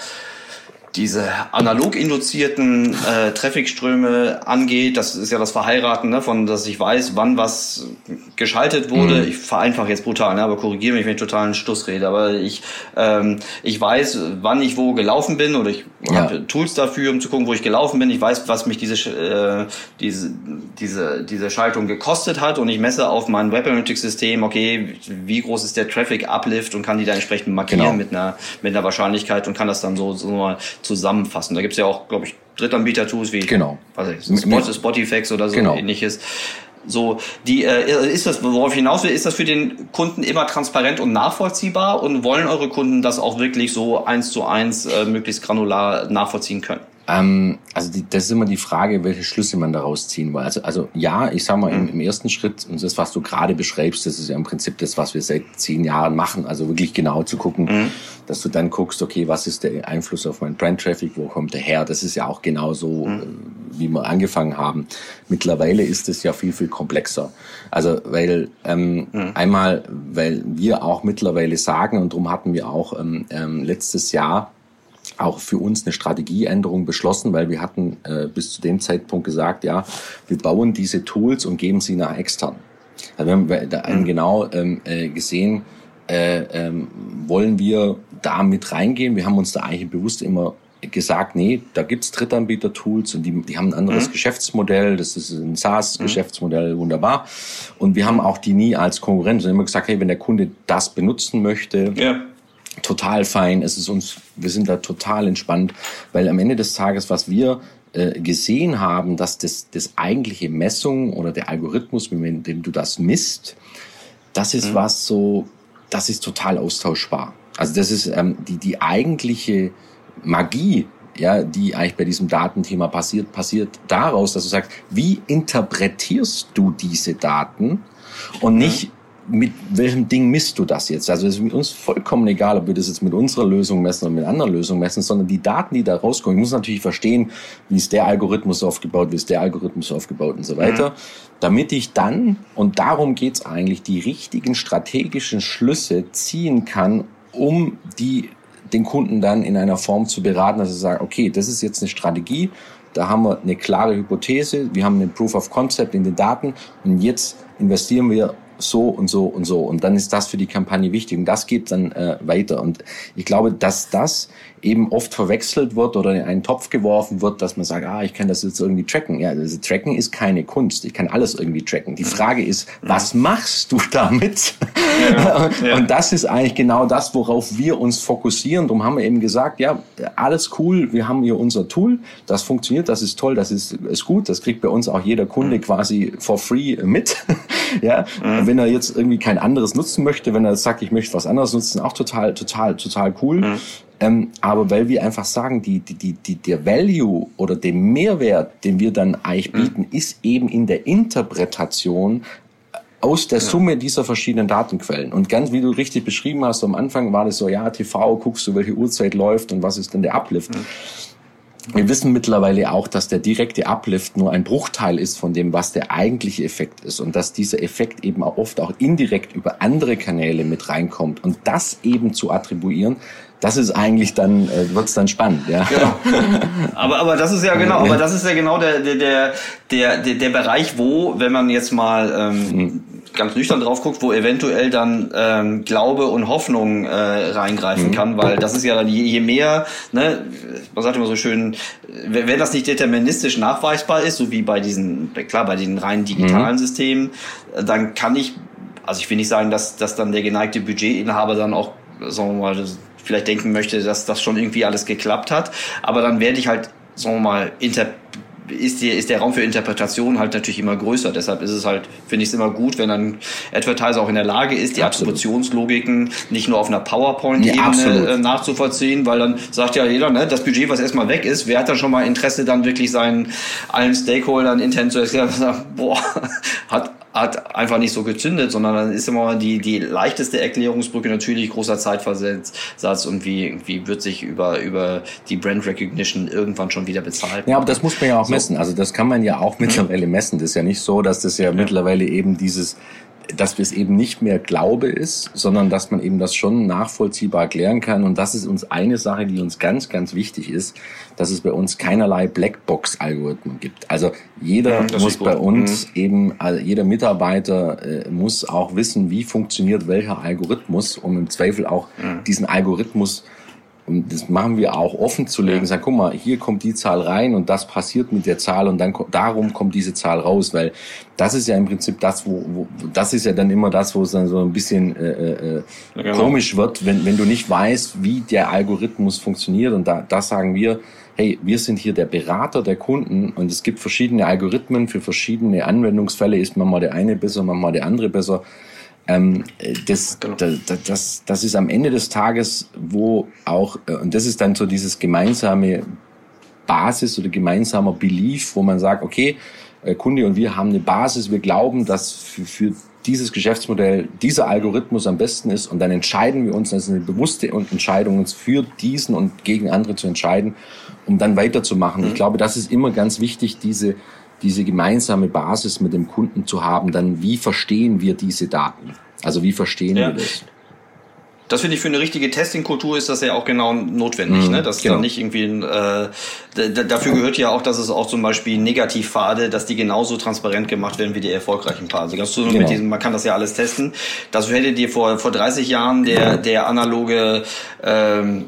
diese analog induzierten äh, Trafficströme angeht, das ist ja das Verheiraten, ne, von dass ich weiß, wann was geschaltet wurde. Mhm. Ich vereinfache jetzt brutal, ne, aber korrigiere mich, wenn ich totalen Stuss rede. Aber ich, ähm, ich weiß, wann ich wo gelaufen bin oder ich ja. habe Tools dafür, um zu gucken, wo ich gelaufen bin. Ich weiß, was mich diese, äh, diese, diese, diese Schaltung gekostet hat und ich messe auf mein Web Analytics System, okay, wie groß ist der Traffic Uplift und kann die da entsprechend markieren genau. mit einer mit einer Wahrscheinlichkeit und kann das dann so, so mal zusammenfassen. Da gibt es ja auch, glaube ich, Drittanbieter-Tools wie genau. was ich, Spot, Spotifx oder so genau. ähnliches. So, die äh, ist das, worauf ich hinaus will, ist das für den Kunden immer transparent und nachvollziehbar und wollen eure Kunden das auch wirklich so eins zu eins äh, möglichst granular nachvollziehen können? Ähm, also die, das ist immer die Frage, welche Schlüsse man daraus ziehen will. Also, also ja, ich sag mal, im, im ersten Schritt, und das, was du gerade beschreibst, das ist ja im Prinzip das, was wir seit zehn Jahren machen. Also wirklich genau zu gucken, mhm. dass du dann guckst, okay, was ist der Einfluss auf meinen Brand-Traffic, wo kommt der her? Das ist ja auch genauso, mhm. Äh, wie wir angefangen haben. Mittlerweile ist es ja viel, viel komplexer. Also, weil ähm, mhm. einmal, weil wir auch mittlerweile sagen, und darum hatten wir auch ähm, ähm, letztes Jahr auch für uns eine Strategieänderung beschlossen, weil wir hatten äh, bis zu dem Zeitpunkt gesagt, ja, wir bauen diese Tools und geben sie nach extern. Also wir haben da einen mhm. genau ähm, äh, gesehen, äh, ähm, wollen wir da mit reingehen. Wir haben uns da eigentlich bewusst immer gesagt, nee, da gibt's Drittanbieter-Tools und die, die haben ein anderes mhm. Geschäftsmodell, das ist ein SaaS-Geschäftsmodell, mhm. wunderbar. Und wir haben auch die nie als Konkurrenz, wir haben immer gesagt, hey, wenn der Kunde das benutzen möchte, ja total fein. Es ist uns, wir sind da total entspannt, weil am Ende des Tages, was wir äh, gesehen haben, dass das, das eigentliche Messung oder der Algorithmus, mit dem du das misst, das ist mhm. was so, das ist total austauschbar. Also das ist ähm, die, die eigentliche Magie, ja, die eigentlich bei diesem Datenthema passiert, passiert daraus, dass du sagst, wie interpretierst du diese Daten und nicht, mhm mit welchem Ding misst du das jetzt? Also es ist uns vollkommen egal, ob wir das jetzt mit unserer Lösung messen oder mit anderen Lösungen messen, sondern die Daten, die da rauskommen, ich muss natürlich verstehen, wie ist der Algorithmus aufgebaut, wie ist der Algorithmus aufgebaut und so weiter, mhm. damit ich dann, und darum geht's eigentlich, die richtigen strategischen Schlüsse ziehen kann um die den Kunden dann in einer Form zu beraten, dass sie sagen, okay, das ist jetzt eine Strategie, da haben wir eine klare Hypothese, wir haben einen Proof of Concept in den Daten und jetzt investieren wir so und so und so. Und dann ist das für die Kampagne wichtig. Und das geht dann äh, weiter. Und ich glaube, dass das eben oft verwechselt wird oder in einen Topf geworfen wird, dass man sagt, ah, ich kann das jetzt irgendwie tracken. Ja, also tracken ist keine Kunst. Ich kann alles irgendwie tracken. Die Frage ist, was machst du damit? Ja, ja. Und das ist eigentlich genau das, worauf wir uns fokussieren. Darum haben wir eben gesagt, ja, alles cool. Wir haben hier unser Tool. Das funktioniert. Das ist toll. Das ist, ist gut. Das kriegt bei uns auch jeder Kunde mhm. quasi for free mit. ja, mhm. wenn er jetzt irgendwie kein anderes nutzen möchte, wenn er sagt, ich möchte was anderes nutzen, auch total, total, total cool. Ähm, aber weil wir einfach sagen, die, die, die, die, der Value oder der Mehrwert, den wir dann eigentlich mhm. bieten, mhm. ist eben in der Interpretation aus der Summe dieser verschiedenen Datenquellen. Und ganz wie du richtig beschrieben hast, am Anfang war das so, ja, TV, guckst du, welche Uhrzeit läuft und was ist denn der Uplift. Mhm. Wir wissen mittlerweile auch, dass der direkte Uplift nur ein Bruchteil ist von dem, was der eigentliche Effekt ist und dass dieser Effekt eben auch oft auch indirekt über andere Kanäle mit reinkommt und das eben zu attribuieren, das ist eigentlich dann äh, wird's dann spannend, ja. Genau. Aber aber das ist ja genau, aber das ist ja genau der der der der, der Bereich, wo, wenn man jetzt mal ähm, mhm. ganz nüchtern drauf guckt, wo eventuell dann ähm, Glaube und Hoffnung äh, reingreifen mhm. kann, weil das ist ja dann je, je mehr, ne, man sagt immer so schön, wenn das nicht deterministisch nachweisbar ist, so wie bei diesen, klar, bei den rein digitalen mhm. Systemen, dann kann ich, also ich will nicht sagen, dass, dass dann der geneigte Budgetinhaber dann auch, sagen wir mal, vielleicht denken möchte, dass das schon irgendwie alles geklappt hat. Aber dann werde ich halt, sagen wir mal, inter ist, die, ist der Raum für Interpretation halt natürlich immer größer. Deshalb ist es halt, finde ich es immer gut, wenn ein Advertiser auch in der Lage ist, die absolut. Attributionslogiken nicht nur auf einer PowerPoint-Ebene ja, äh, nachzuvollziehen, weil dann sagt ja jeder, ne, das Budget, was erstmal weg ist, wer hat dann schon mal Interesse, dann wirklich seinen allen Stakeholdern intern zu erklären, boah, hat hat einfach nicht so gezündet, sondern dann ist immer die, die leichteste Erklärungsbrücke natürlich großer Zeitversatz und wie, wie wird sich über, über die Brand Recognition irgendwann schon wieder bezahlt. Ja, aber das muss man ja auch so. messen. Also das kann man ja auch mittlerweile messen. Das ist ja nicht so, dass das ja, ja. mittlerweile eben dieses dass es eben nicht mehr Glaube ist, sondern dass man eben das schon nachvollziehbar erklären kann. Und das ist uns eine Sache, die uns ganz, ganz wichtig ist, dass es bei uns keinerlei Blackbox-Algorithmen gibt. Also jeder ja, muss bei uns mhm. eben, also jeder Mitarbeiter äh, muss auch wissen, wie funktioniert welcher Algorithmus, um im Zweifel auch mhm. diesen Algorithmus und das machen wir auch offen zu legen, sagen, guck mal, hier kommt die Zahl rein und das passiert mit der Zahl und dann darum kommt diese Zahl raus, weil das ist ja im Prinzip das, wo, wo das ist ja dann immer das, wo es dann so ein bisschen äh, äh, ja, genau. komisch wird, wenn, wenn du nicht weißt, wie der Algorithmus funktioniert. Und da, das sagen wir, hey, wir sind hier der Berater der Kunden und es gibt verschiedene Algorithmen für verschiedene Anwendungsfälle, ist man mal der eine besser, man mal der andere besser ähm, das, genau. das, das, das ist am Ende des Tages, wo auch, äh, und das ist dann so dieses gemeinsame Basis oder gemeinsamer Belief, wo man sagt, okay, äh, Kunde und wir haben eine Basis, wir glauben, dass für, für dieses Geschäftsmodell dieser Algorithmus am besten ist und dann entscheiden wir uns, das ist eine bewusste Entscheidung, uns für diesen und gegen andere zu entscheiden, um dann weiterzumachen. Mhm. Ich glaube, das ist immer ganz wichtig, diese diese gemeinsame Basis mit dem Kunden zu haben, dann wie verstehen wir diese Daten? Also wie verstehen ja. wir das? Das finde ich für eine richtige Testing-Kultur ist das ja auch genau notwendig, mhm, ne? Dass genau. dann nicht irgendwie ein, äh, dafür gehört ja auch, dass es auch zum Beispiel Negativpfade, dass die genauso transparent gemacht werden wie die erfolgreichen Pfade. Also genau. diesem, man kann das ja alles testen. Das hätte dir vor vor 30 Jahren der der analoge ähm,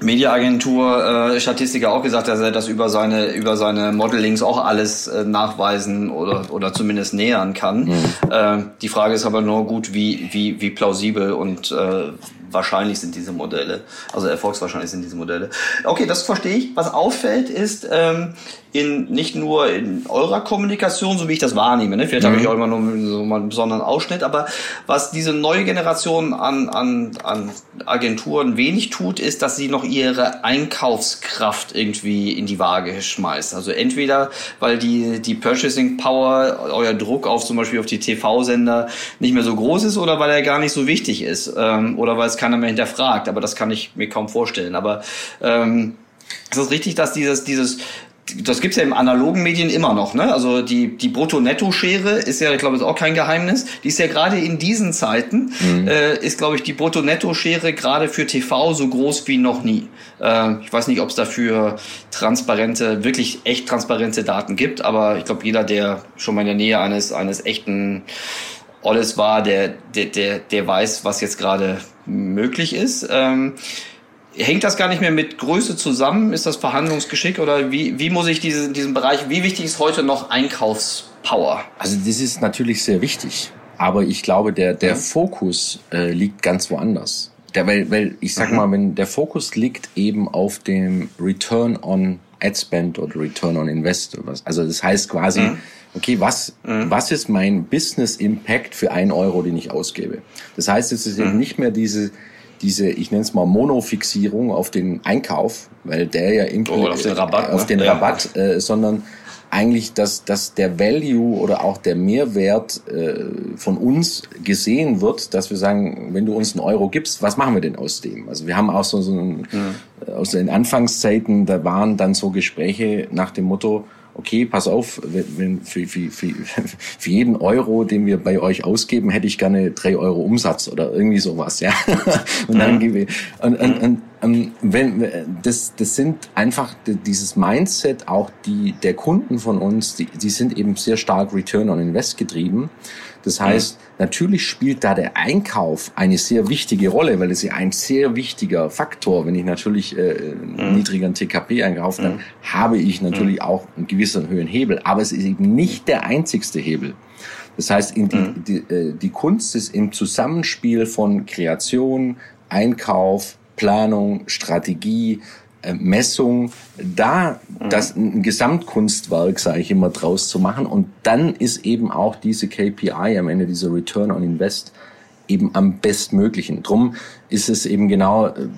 Mediaagentur äh, Statistiker auch gesagt, dass er das über seine über seine Modelings auch alles äh, nachweisen oder oder zumindest nähern kann. Mhm. Äh, die Frage ist aber nur gut, wie wie wie plausibel und äh, wahrscheinlich sind diese Modelle, also erfolgswahrscheinlich sind diese Modelle. Okay, das verstehe ich. Was auffällt ist, ähm, in, nicht nur in eurer Kommunikation, so wie ich das wahrnehme, ne? vielleicht mhm. habe ich auch immer nur so mal einen besonderen Ausschnitt, aber was diese neue Generation an, an, an Agenturen wenig tut, ist, dass sie noch ihre Einkaufskraft irgendwie in die Waage schmeißt. Also entweder, weil die, die Purchasing Power, euer Druck auf zum Beispiel auf die TV-Sender nicht mehr so groß ist oder weil er gar nicht so wichtig ist ähm, oder weil es keiner mehr hinterfragt, aber das kann ich mir kaum vorstellen. Aber ähm, ist es richtig, dass dieses, dieses das gibt's ja im analogen Medien immer noch. Ne? Also die, die Brutto-Netto-Schere ist ja, ich glaube, ist auch kein Geheimnis. Die ist ja gerade in diesen Zeiten, mhm. äh, ist, glaube ich, die Brutto-Netto-Schere gerade für TV so groß wie noch nie. Äh, ich weiß nicht, ob es dafür transparente, wirklich echt transparente Daten gibt, aber ich glaube, jeder, der schon mal in der Nähe eines, eines echten Olles war, der, der, der, der weiß, was jetzt gerade möglich ist. Ähm, hängt das gar nicht mehr mit Größe zusammen? Ist das Verhandlungsgeschick oder wie, wie muss ich diese, diesen Bereich, wie wichtig ist heute noch Einkaufspower? Also das ist natürlich sehr wichtig, aber ich glaube, der, der mhm. Fokus äh, liegt ganz woanders. Der, weil, weil ich sag mhm. mal, wenn der Fokus liegt eben auf dem Return on Ad Spend oder Return on Invest. Also das heißt quasi, mhm. okay, was, mhm. was ist mein Business Impact für einen Euro, den ich ausgebe? Das heißt, es ist eben mhm. nicht mehr diese, diese, ich nenne es mal Monofixierung auf den Einkauf, weil der ja im oh, auf den Rabatt, auf ne? den Rabatt, äh, sondern eigentlich, dass, dass der Value oder auch der Mehrwert äh, von uns gesehen wird, dass wir sagen, wenn du uns einen Euro gibst, was machen wir denn aus dem? Also wir haben auch so, so ein, ja. aus den Anfangszeiten, da waren dann so Gespräche nach dem Motto, okay, pass auf, wenn, für, für, für, für jeden Euro, den wir bei euch ausgeben, hätte ich gerne drei Euro Umsatz oder irgendwie sowas, ja. und dann gebe ich, und, und, und wenn, das, das sind einfach dieses Mindset auch die, der Kunden von uns, die, die sind eben sehr stark Return on Invest getrieben. Das heißt, mhm. natürlich spielt da der Einkauf eine sehr wichtige Rolle, weil es ja ein sehr wichtiger Faktor. Wenn ich natürlich äh, mhm. niedrigeren TKP einkaufe, dann mhm. habe ich natürlich mhm. auch einen gewissen höheren Hebel. Aber es ist eben nicht der einzigste Hebel. Das heißt, in die, mhm. die, äh, die Kunst ist im Zusammenspiel von Kreation, Einkauf, Planung, Strategie, äh, Messung, da mhm. das ein Gesamtkunstwerk, sage ich immer, draus zu machen. Und dann ist eben auch diese KPI am Ende, dieser Return on Invest, eben am bestmöglichen. Drum ist es eben genau, äh,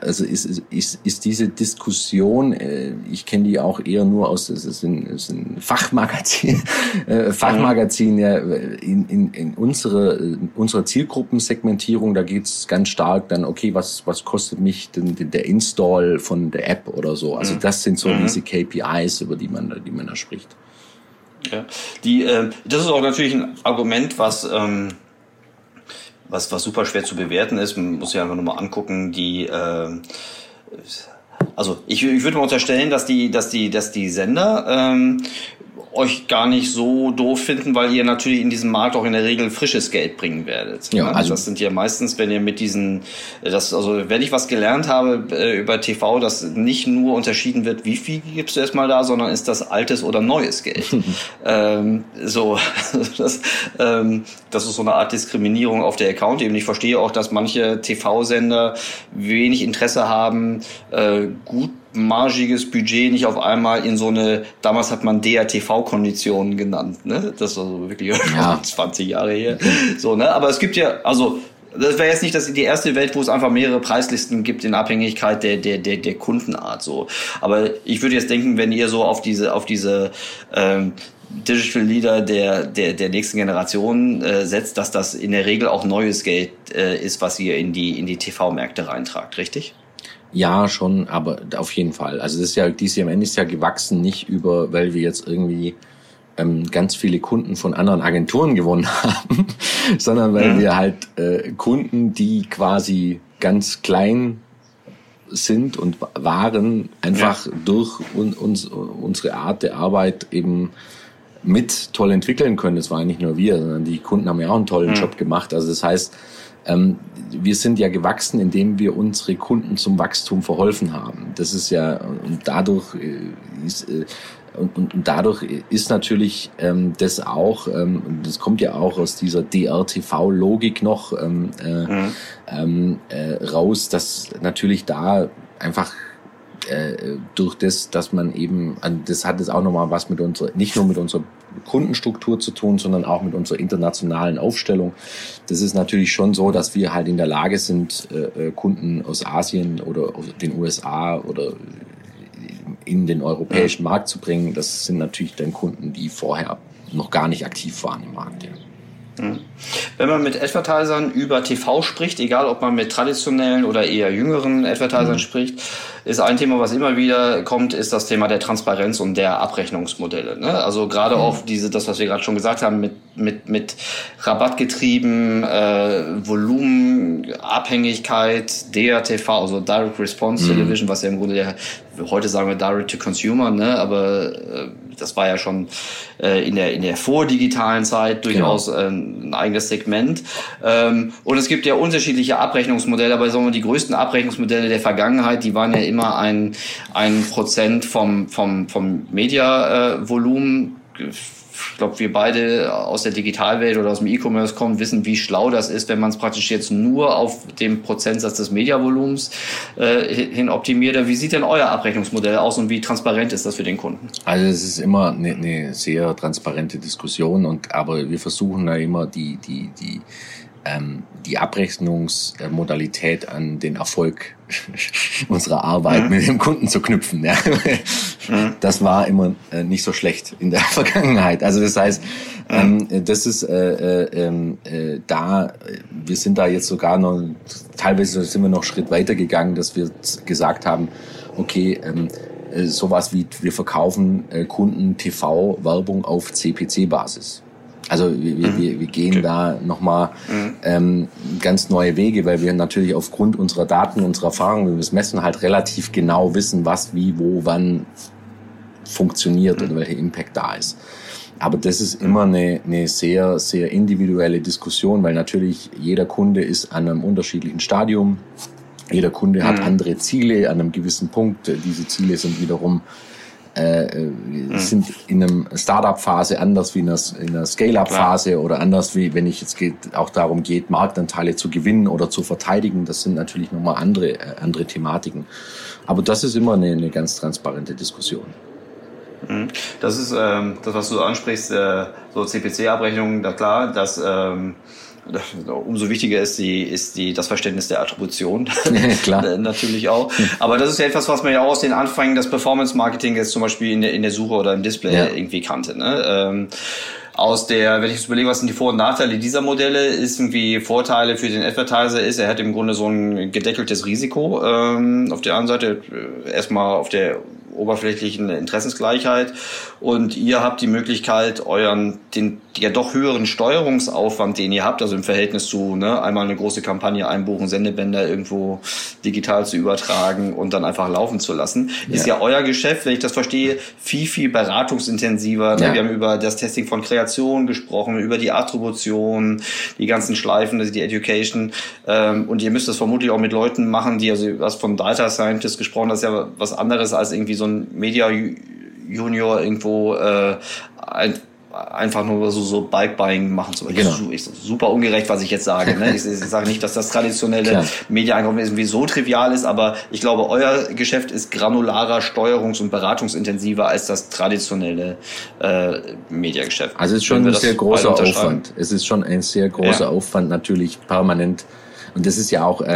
also ist, ist, ist diese Diskussion, äh, ich kenne die auch eher nur aus, es ist ein, ist ein Fachmagazin, äh, Fachmagazin ja, in, in, in unsere, unserer Zielgruppensegmentierung, da geht's ganz stark dann, okay, was, was kostet mich denn der Install von der App oder so. Also mhm. das sind so mhm. diese KPIs, über die man, die man da spricht. Ja, die, äh, das ist auch natürlich ein Argument, was ähm, was, was super schwer zu bewerten ist. Man muss sich einfach nur mal angucken, die äh, also ich, ich würde mal unterstellen, dass die, dass die, dass die Sender ähm, euch gar nicht so doof finden, weil ihr natürlich in diesem Markt auch in der Regel frisches Geld bringen werdet. Ja, also das sind ja meistens, wenn ihr mit diesen, das also wenn ich was gelernt habe äh, über TV, dass nicht nur unterschieden wird, wie viel gibst du erstmal da, sondern ist das altes oder neues Geld. ähm, so, das, ähm, das ist so eine Art Diskriminierung auf der Account. Eben ich verstehe auch, dass manche TV-Sender wenig Interesse haben, äh, gut margiges Budget nicht auf einmal in so eine, damals hat man DRTV-Konditionen genannt, ne? Das ist also wirklich ja. 20 Jahre her. So, ne? Aber es gibt ja, also das wäre jetzt nicht das, die erste Welt, wo es einfach mehrere Preislisten gibt in Abhängigkeit der, der, der, der Kundenart. So. Aber ich würde jetzt denken, wenn ihr so auf diese, auf diese ähm, Digital Leader der, der, der nächsten Generation äh, setzt, dass das in der Regel auch neues Geld äh, ist, was ihr in die, in die TV-Märkte reintragt, richtig? Ja, schon, aber auf jeden Fall. Also das ist ja, die CMN ist ja gewachsen, nicht über, weil wir jetzt irgendwie ähm, ganz viele Kunden von anderen Agenturen gewonnen haben, sondern weil mhm. wir halt äh, Kunden, die quasi ganz klein sind und waren, einfach ja. durch un, uns, unsere Art der Arbeit eben mit toll entwickeln können. Das waren nicht nur wir, sondern die Kunden haben ja auch einen tollen mhm. Job gemacht. Also das heißt, wir sind ja gewachsen, indem wir unsere Kunden zum Wachstum verholfen haben. Das ist ja, und dadurch äh, ist, äh, und, und, und dadurch ist natürlich ähm, das auch, ähm, das kommt ja auch aus dieser DRTV-Logik noch ähm, äh, mhm. ähm, äh, raus, dass natürlich da einfach äh, durch das, dass man eben, das hat es auch nochmal was mit unserer, nicht nur mit unserer Kundenstruktur zu tun, sondern auch mit unserer internationalen Aufstellung. Das ist natürlich schon so, dass wir halt in der Lage sind, äh, äh, Kunden aus Asien oder aus den USA oder in den europäischen Markt zu bringen. Das sind natürlich dann Kunden, die vorher noch gar nicht aktiv waren im Markt. Ja. Mhm. Wenn man mit Advertisern über TV spricht, egal ob man mit traditionellen oder eher jüngeren Advertisern mhm. spricht, ist ein Thema, was immer wieder kommt, ist das Thema der Transparenz und der Abrechnungsmodelle. Ne? Also gerade mhm. auch diese, das, was wir gerade schon gesagt haben, mit, mit, mit Rabattgetrieben, äh, Volumenabhängigkeit, DRTV, also Direct Response mhm. Television, was ja im Grunde der, heute sagen wir Direct to Consumer, ne? aber äh, das war ja schon äh, in der in der vordigitalen Zeit durchaus genau. ein eigenes Segment. Ähm, und es gibt ja unterschiedliche Abrechnungsmodelle, aber sagen wir die größten Abrechnungsmodelle der Vergangenheit, die waren ja immer ein ein Prozent vom vom vom Mediavolumen äh, ich glaube, wir beide aus der Digitalwelt oder aus dem E-Commerce kommen, wissen, wie schlau das ist, wenn man es praktisch jetzt nur auf dem Prozentsatz des Mediavolumens äh, hin optimiert. Wie sieht denn euer Abrechnungsmodell aus und wie transparent ist das für den Kunden? Also es ist immer eine, eine sehr transparente Diskussion und aber wir versuchen da immer die die die ähm, die Abrechnungsmodalität an den Erfolg unserer Arbeit mhm. mit dem Kunden zu knüpfen. Ja. Das war immer äh, nicht so schlecht in der Vergangenheit. Also das heißt, ähm, das ist äh, äh, ähm, äh, da, wir sind da jetzt sogar noch, teilweise sind wir noch einen Schritt weiter gegangen, dass wir gesagt haben, okay, ähm, äh, sowas wie wir verkaufen Kunden TV-Werbung auf CPC-Basis. Also wir, mhm. wir, wir gehen okay. da nochmal mhm. ähm, ganz neue Wege, weil wir natürlich aufgrund unserer Daten, unserer Erfahrungen, wir das messen, halt relativ genau wissen, was, wie, wo, wann funktioniert mhm. oder welcher Impact da ist. Aber das ist immer eine, eine sehr, sehr individuelle Diskussion, weil natürlich jeder Kunde ist an einem unterschiedlichen Stadium. Jeder Kunde hat mhm. andere Ziele an einem gewissen Punkt. Diese Ziele sind wiederum äh, mhm. sind in einem Startup-Phase anders wie in einer, in einer Scale-up-Phase oder anders wie wenn ich jetzt geht, auch darum geht, Marktanteile zu gewinnen oder zu verteidigen. Das sind natürlich nochmal andere, äh, andere Thematiken. Aber das ist immer eine, eine ganz transparente Diskussion. Mhm. Das ist ähm, das, was du ansprichst, äh, so CPC-Abrechnungen, da klar, dass ähm, umso wichtiger ist die, ist die, das Verständnis der Attribution. Klar. Natürlich auch. Aber das ist ja etwas, was man ja auch aus den Anfängen des Performance Marketing jetzt zum Beispiel in der, in der Suche oder im Display ja. irgendwie kannte. Ne? Ähm, aus der, wenn ich jetzt überlege, was sind die Vor- und Nachteile dieser Modelle, ist irgendwie Vorteile für den Advertiser ist, er hat im Grunde so ein gedeckeltes Risiko. Ähm, auf der anderen Seite äh, erstmal auf der oberflächlichen Interessensgleichheit und ihr habt die Möglichkeit, euren, den ja doch höheren Steuerungsaufwand, den ihr habt, also im Verhältnis zu ne, einmal eine große Kampagne einbuchen, Sendebänder irgendwo digital zu übertragen und dann einfach laufen zu lassen, ja. ist ja euer Geschäft, wenn ich das verstehe, viel, viel beratungsintensiver. Ja. Wir haben über das Testing von Kreation gesprochen, über die Attribution, die ganzen Schleifen, also die Education ähm, und ihr müsst das vermutlich auch mit Leuten machen, die also was von Data Scientist gesprochen, das ist ja was anderes als irgendwie so ein Media Junior irgendwo äh, ein, einfach nur so, so Bike-Buying machen zu wollen. Genau. super ungerecht, was ich jetzt sage. Ne? Ich, ich sage nicht, dass das traditionelle Media-Einkaufen irgendwie so trivial ist, aber ich glaube, euer Geschäft ist granularer, steuerungs- und beratungsintensiver als das traditionelle äh, Mediageschäft. Also es ist schon ein sehr großer Aufwand. Es ist schon ein sehr großer ja. Aufwand, natürlich permanent und das ist ja auch äh,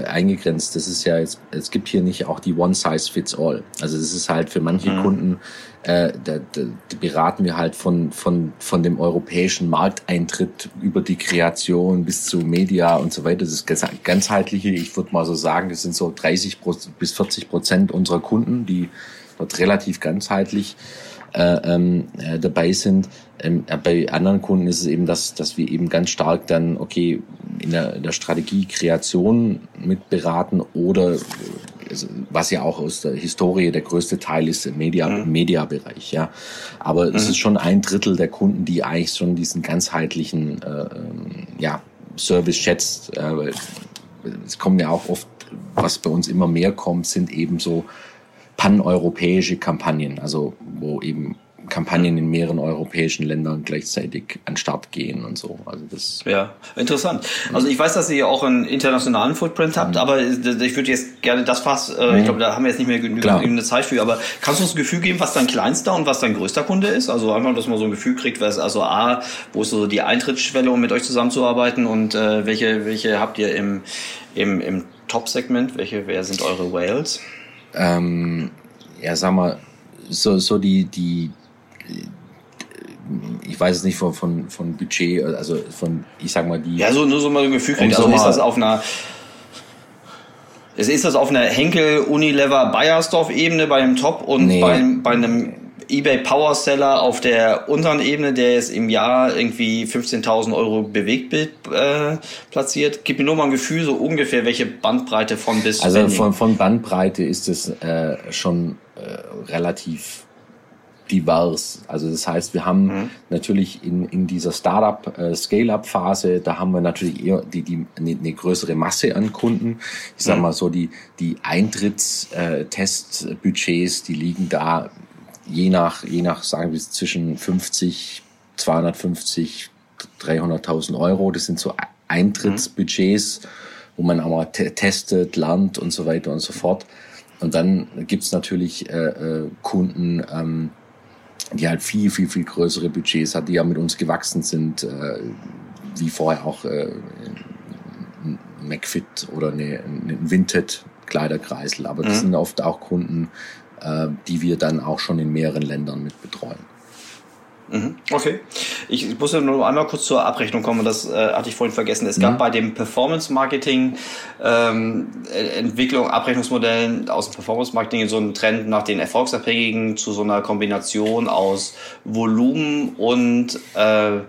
äh, eingegrenzt. Das ist ja, es, es gibt hier nicht auch die One Size Fits All. Also das ist halt für manche mhm. Kunden, äh, da, da beraten wir halt von, von, von dem europäischen Markteintritt über die Kreation bis zu Media und so weiter. Das ist ganzheitliche, ich würde mal so sagen, das sind so 30 bis 40 Prozent unserer Kunden, die dort relativ ganzheitlich äh, ähm, äh, dabei sind. Ähm, bei anderen Kunden ist es eben, dass, dass wir eben ganz stark dann, okay, in der, in der Strategie Kreation mitberaten oder also, was ja auch aus der Historie der größte Teil ist im Media, mhm. Media-Bereich, ja. Aber mhm. es ist schon ein Drittel der Kunden, die eigentlich schon diesen ganzheitlichen äh, ähm, ja, Service schätzt. Äh, es kommen ja auch oft, was bei uns immer mehr kommt, sind eben so paneuropäische Kampagnen, also wo eben Kampagnen in mehreren europäischen Ländern gleichzeitig an Start gehen und so. Also das ja, interessant. Also ich weiß, dass ihr auch einen internationalen Footprint habt, mhm. aber ich würde jetzt gerne das Fass, äh, mhm. ich glaube, da haben wir jetzt nicht mehr genügend Zeit für, aber kannst du uns ein Gefühl geben, was dein kleinster und was dein größter Kunde ist? Also einfach, dass man so ein Gefühl kriegt, was also A, wo ist so die Eintrittsschwelle, um mit euch zusammenzuarbeiten und äh, welche, welche habt ihr im, im, im Top-Segment? Welche, wer sind eure Whales? Ähm, ja, sag mal, so, so die, die, ich weiß es nicht von, von, von Budget, also von, ich sag mal, die. Ja, so nur so mal ein Gefühl kriegt. Also ist das auf einer ist das auf einer Henkel Unilever Bayersdorf Ebene bei dem Top und nee. bei, bei einem eBay Power Seller auf der unteren Ebene, der jetzt im Jahr irgendwie 15.000 Euro Bewegtbild äh, platziert. Gib mir nur mal ein Gefühl, so ungefähr, welche Bandbreite von bis. Also von, von Bandbreite ist es äh, schon äh, relativ divers. Also das heißt, wir haben mhm. natürlich in, in dieser Startup äh, Scale-up Phase, da haben wir natürlich eher die, die eine, größere Masse an Kunden. Ich sag mhm. mal so die die Eintrittstestbudgets, die liegen da je nach je nach sagen wir zwischen 50 250 300.000 Euro. Das sind so Eintrittsbudgets, wo man aber testet, lernt und so weiter und so fort. Und dann gibt's natürlich äh, äh, Kunden, ähm, die halt viel, viel, viel größere Budgets hat, die ja mit uns gewachsen sind, äh, wie vorher auch äh, ein McFit oder eine, ein Vinted Kleiderkreisel. Aber das mhm. sind oft auch Kunden, äh, die wir dann auch schon in mehreren Ländern mit betreuen. Mhm. Okay. Ich muss ja nur einmal kurz zur Abrechnung kommen, das äh, hatte ich vorhin vergessen. Es gab mhm. bei dem Performance Marketing ähm, Entwicklung, Abrechnungsmodellen aus dem Performance Marketing so einen Trend nach den Erfolgsabhängigen zu so einer Kombination aus Volumen und äh,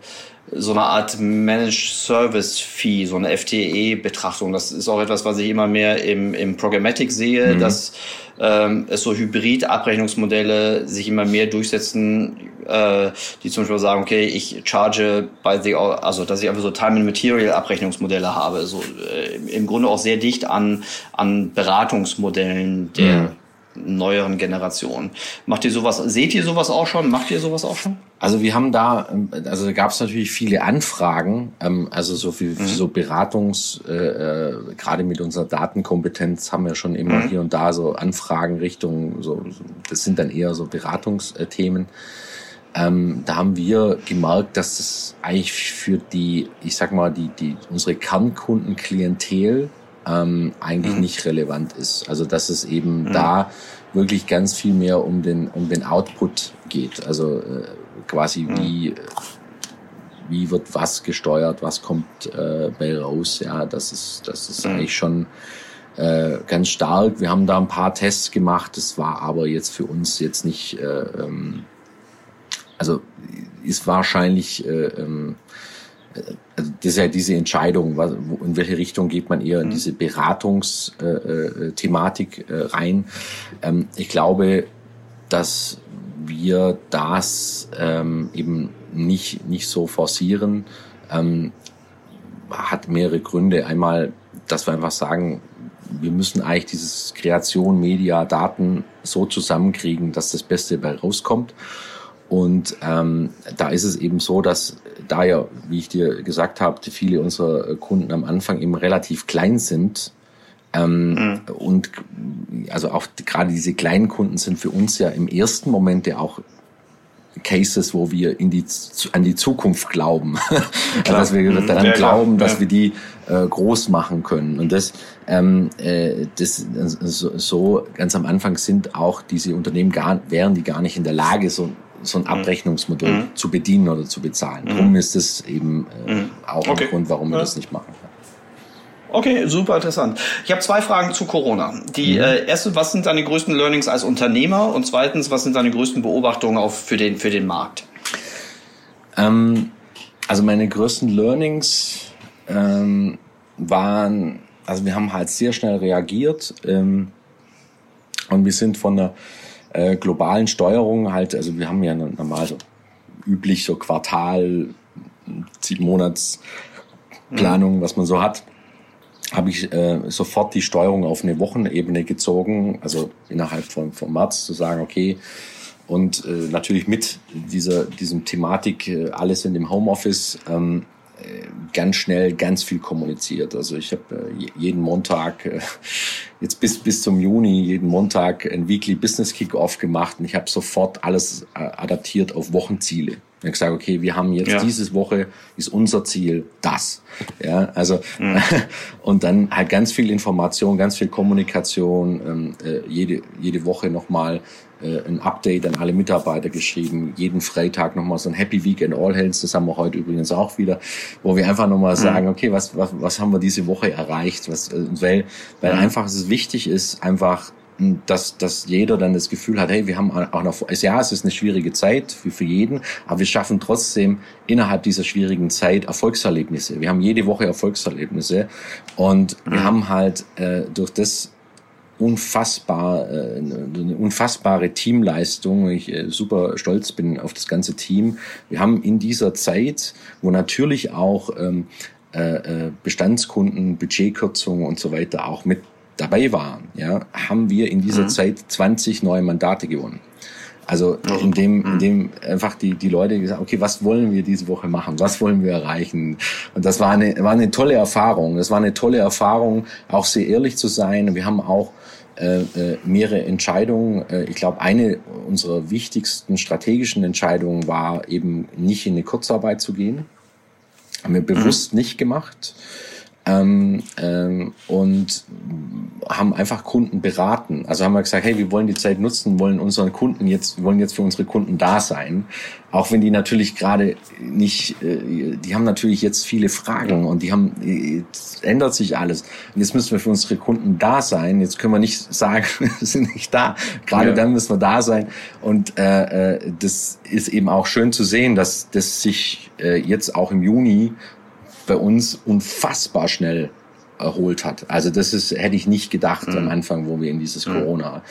so eine Art Managed Service Fee, so eine FTE-Betrachtung. Das ist auch etwas, was ich immer mehr im, im Programmatic sehe, mhm. dass ähm, es so Hybrid-Abrechnungsmodelle sich immer mehr durchsetzen, äh, die zum Beispiel sagen, okay, ich charge bei the, also dass ich einfach so Time and Material Abrechnungsmodelle habe, so äh, im Grunde auch sehr dicht an an Beratungsmodellen der mhm neueren Generation. Macht ihr sowas, seht ihr sowas auch schon? Macht ihr sowas auch schon? Also wir haben da, also da gab es natürlich viele Anfragen, ähm, also so viel mhm. so Beratungs, äh, äh, gerade mit unserer Datenkompetenz haben wir schon immer mhm. hier und da so Anfragen Richtung, so, das sind dann eher so Beratungsthemen. Ähm, da haben wir gemerkt, dass das eigentlich für die, ich sag mal, die, die unsere Kernkundenklientel ähm, eigentlich mhm. nicht relevant ist. Also dass es eben mhm. da wirklich ganz viel mehr um den um den Output geht. Also äh, quasi mhm. wie wie wird was gesteuert, was kommt äh, bei raus. Ja, das ist das ist mhm. eigentlich schon äh, ganz stark. Wir haben da ein paar Tests gemacht. Das war aber jetzt für uns jetzt nicht äh, ähm, also ist wahrscheinlich äh, ähm, also das ist ja diese Entscheidung, in welche Richtung geht man eher in mhm. diese Beratungsthematik äh, äh, rein. Ähm, ich glaube, dass wir das ähm, eben nicht, nicht so forcieren, ähm, hat mehrere Gründe. Einmal, dass wir einfach sagen, wir müssen eigentlich dieses Kreation, Media, Daten so zusammenkriegen, dass das Beste dabei rauskommt. Und ähm, da ist es eben so, dass da ja, wie ich dir gesagt habe, viele unserer Kunden am Anfang eben relativ klein sind. Ähm, mhm. Und also auch gerade diese kleinen Kunden sind für uns ja im ersten Moment ja auch Cases, wo wir in die, an die Zukunft glauben. Klar. dass wir mhm. daran ja, glauben, dass ja. wir die äh, groß machen können. Und das, ähm, äh, das so, so ganz am Anfang sind auch diese Unternehmen gar, wären die gar nicht in der Lage, so so ein mhm. Abrechnungsmodell mhm. zu bedienen oder zu bezahlen. Mhm. Darum ist es eben äh, auch okay. ein Grund, warum wir ja. das nicht machen. Okay, super interessant. Ich habe zwei Fragen zu Corona. Die mhm. äh, erste, was sind deine größten Learnings als Unternehmer? Und zweitens, was sind deine größten Beobachtungen auf, für, den, für den Markt? Ähm, also meine größten Learnings ähm, waren, also wir haben halt sehr schnell reagiert ähm, und wir sind von der äh, globalen Steuerung halt, also wir haben ja normal so üblich so Quartal, sieben Monatsplanung, mhm. was man so hat, habe ich äh, sofort die Steuerung auf eine Wochenebene gezogen, also innerhalb von, von März zu sagen, okay, und äh, natürlich mit dieser diesem Thematik, äh, alle sind im Homeoffice, ähm, äh, ganz schnell ganz viel kommuniziert. Also ich habe äh, jeden Montag, äh, jetzt bis, bis zum Juni, jeden Montag ein Weekly Business Kick-Off gemacht und ich habe sofort alles adaptiert auf Wochenziele. Ich habe gesagt, okay, wir haben jetzt ja. diese Woche ist unser Ziel das. Ja, also mhm. und dann halt ganz viel Information, ganz viel Kommunikation, ähm, äh, jede jede Woche nochmal äh, ein Update an alle Mitarbeiter geschrieben, jeden Freitag nochmal so ein Happy Weekend All Hands, das haben wir heute übrigens auch wieder, wo wir einfach nochmal mhm. sagen, okay, was, was, was haben wir diese Woche erreicht, was, äh, weil, weil mhm. einfach es wichtig ist, einfach dass, dass jeder dann das Gefühl hat, hey, wir haben auch noch, ja, es ist eine schwierige Zeit für, für jeden, aber wir schaffen trotzdem innerhalb dieser schwierigen Zeit Erfolgserlebnisse. Wir haben jede Woche Erfolgserlebnisse und mhm. wir haben halt äh, durch das unfassbar, äh, eine unfassbare Teamleistung. Ich äh, super stolz bin auf das ganze Team. Wir haben in dieser Zeit, wo natürlich auch ähm, äh, äh Bestandskunden, Budgetkürzungen und so weiter auch mit dabei waren, ja, haben wir in dieser mhm. Zeit 20 neue Mandate gewonnen. Also in dem, in mhm. dem einfach die, die Leute gesagt, okay, was wollen wir diese Woche machen? Was wollen wir erreichen? Und das war eine, war eine tolle Erfahrung. Das war eine tolle Erfahrung, auch sehr ehrlich zu sein. Wir haben auch äh, äh, mehrere Entscheidungen. Äh, ich glaube, eine unserer wichtigsten strategischen Entscheidungen war eben nicht in eine Kurzarbeit zu gehen. Haben wir bewusst mhm. nicht gemacht. Ähm, ähm, und haben einfach Kunden beraten. Also haben wir gesagt, hey, wir wollen die Zeit nutzen, wollen unseren Kunden jetzt, wollen jetzt für unsere Kunden da sein. Auch wenn die natürlich gerade nicht, äh, die haben natürlich jetzt viele Fragen und die haben, jetzt ändert sich alles. Und jetzt müssen wir für unsere Kunden da sein. Jetzt können wir nicht sagen, wir sind nicht da. Gerade ja. dann müssen wir da sein. Und äh, äh, das ist eben auch schön zu sehen, dass das sich äh, jetzt auch im Juni bei uns unfassbar schnell erholt hat. Also das ist, hätte ich nicht gedacht mhm. am Anfang, wo wir in dieses mhm. Corona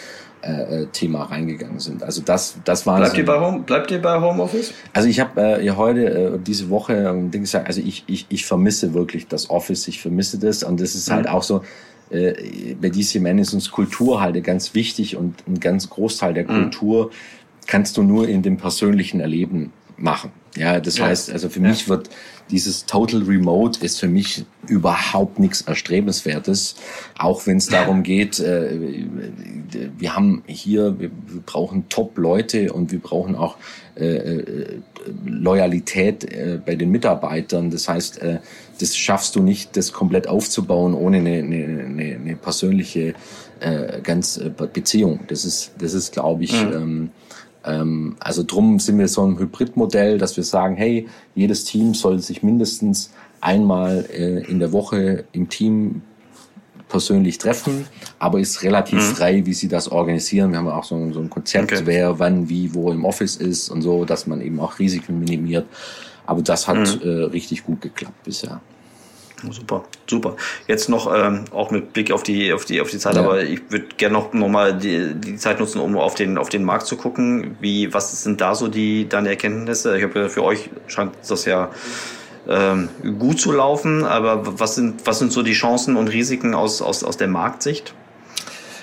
äh, äh, Thema reingegangen sind. Also das, das war. Bleibt ihr bei Home, bleibt ihr bei Homeoffice? Also ich habe äh, ja heute äh, diese Woche ähm, gesagt, also ich, ich, ich vermisse wirklich das Office, ich vermisse das und das ist halt mhm. auch so. Äh, bei DCMN ist uns Kultur halt ganz wichtig und ein ganz Großteil der mhm. Kultur kannst du nur in dem persönlichen Erleben machen. Ja, das ja. heißt, also für ja. mich wird dieses Total Remote ist für mich überhaupt nichts Erstrebenswertes, auch wenn es darum geht, äh, wir haben hier, wir, wir brauchen Top-Leute und wir brauchen auch äh, äh, Loyalität äh, bei den Mitarbeitern. Das heißt, äh, das schaffst du nicht, das komplett aufzubauen ohne eine, eine, eine, persönliche äh, ganz äh, Beziehung. Das ist, das ist, glaube ich, mhm. ähm, ähm, also drum sind wir so ein Hybridmodell, dass wir sagen, hey, jedes Team soll sich mindestens einmal äh, in der Woche im Team persönlich treffen, aber ist relativ mhm. frei, wie sie das organisieren. Wir haben auch so, ein, so ein Konzept, okay. wer wann, wie, wo im Office ist und so, dass man eben auch Risiken minimiert. Aber das hat mhm. äh, richtig gut geklappt bisher. Super, super. Jetzt noch ähm, auch mit Blick auf die auf die auf die Zeit, ja. aber ich würde gerne noch, noch mal die, die Zeit nutzen, um auf den auf den Markt zu gucken. Wie was sind da so die deine Erkenntnisse? Ich habe für euch scheint das ja ähm, gut zu laufen, aber was sind was sind so die Chancen und Risiken aus aus aus der Marktsicht?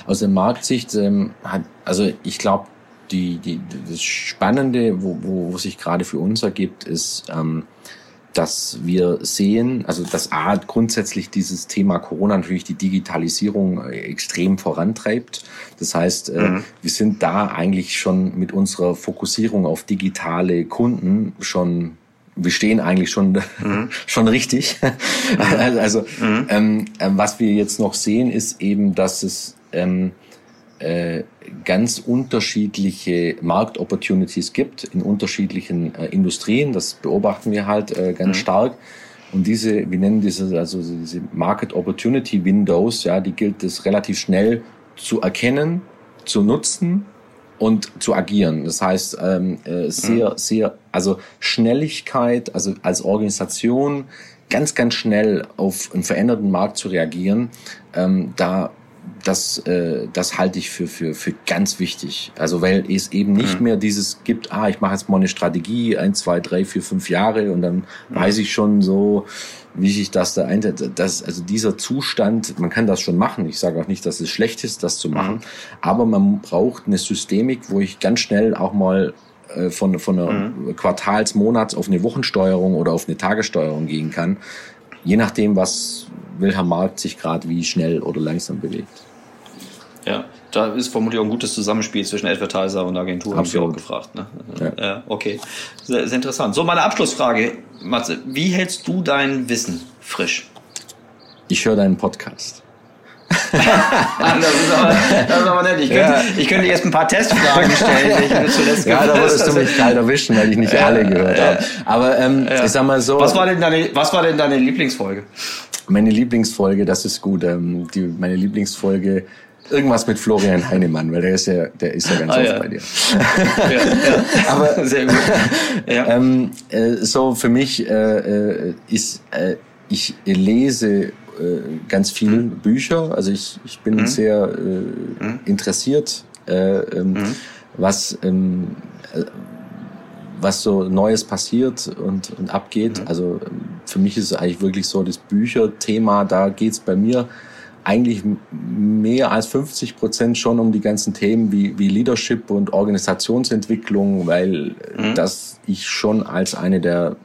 Aus der Marktsicht ähm, hat also ich glaube die die das Spannende, wo, wo, wo sich gerade für uns ergibt, ist ähm, dass wir sehen, also dass A grundsätzlich dieses Thema Corona natürlich die Digitalisierung äh, extrem vorantreibt. Das heißt, äh, mhm. wir sind da eigentlich schon mit unserer Fokussierung auf digitale Kunden schon wir stehen eigentlich schon mhm. schon richtig. Mhm. also mhm. Ähm, ähm, was wir jetzt noch sehen, ist eben, dass es ähm, äh, ganz unterschiedliche Marktopportunities gibt in unterschiedlichen äh, Industrien. Das beobachten wir halt äh, ganz mhm. stark. Und diese, wir nennen diese, also diese Market Opportunity Windows, ja, die gilt es relativ schnell zu erkennen, zu nutzen und zu agieren. Das heißt, ähm, äh, sehr, mhm. sehr, also Schnelligkeit, also als Organisation ganz, ganz schnell auf einen veränderten Markt zu reagieren, ähm, da das, äh, das halte ich für, für, für ganz wichtig. Also weil es eben nicht mhm. mehr dieses gibt, ah, ich mache jetzt mal eine Strategie, ein, zwei, drei, vier, fünf Jahre und dann mhm. weiß ich schon so, wie sich das da eintritt. Das, also dieser Zustand, man kann das schon machen. Ich sage auch nicht, dass es schlecht ist, das zu machen. Mhm. Aber man braucht eine Systemik, wo ich ganz schnell auch mal äh, von, von einer mhm. Quartals-, Monats- auf eine Wochensteuerung oder auf eine Tagessteuerung gehen kann. Je nachdem, was welcher Markt sich gerade wie schnell oder langsam bewegt. Ja, da ist vermutlich auch ein gutes Zusammenspiel zwischen Advertiser und Agentur, habe ich auch gefragt. Ne? Ja. ja okay, sehr, sehr, interessant. So, meine Abschlussfrage, Matze, wie hältst du dein Wissen frisch? Ich höre deinen Podcast. das, ist aber, das ist aber nett. Ich könnte, ja. ich könnte jetzt ein paar Testfragen stellen, ich zuletzt Ja, da würdest du mich kalt erwischen, weil ich nicht ja, alle gehört habe. Aber ähm, ich sag mal so. Was war denn deine, was war denn deine Lieblingsfolge? Meine Lieblingsfolge, das ist gut. Ähm, die, meine Lieblingsfolge Irgendwas mit Florian Heinemann, weil der ist ja, der ist ja ganz ah, oft ja. bei dir. ja, ja. Aber sehr gut. Ja. Ähm, äh, so für mich äh, äh ist, äh, ich lese äh, ganz viel mhm. Bücher. Also ich, ich bin mhm. sehr äh, mhm. interessiert, äh, ähm, mhm. was ähm, äh, was so Neues passiert und, und abgeht. Mhm. Also für mich ist es eigentlich wirklich so das Bücherthema, da geht's bei mir eigentlich mehr als 50 Prozent schon um die ganzen Themen wie, wie Leadership und Organisationsentwicklung, weil mhm. das ich schon als eine der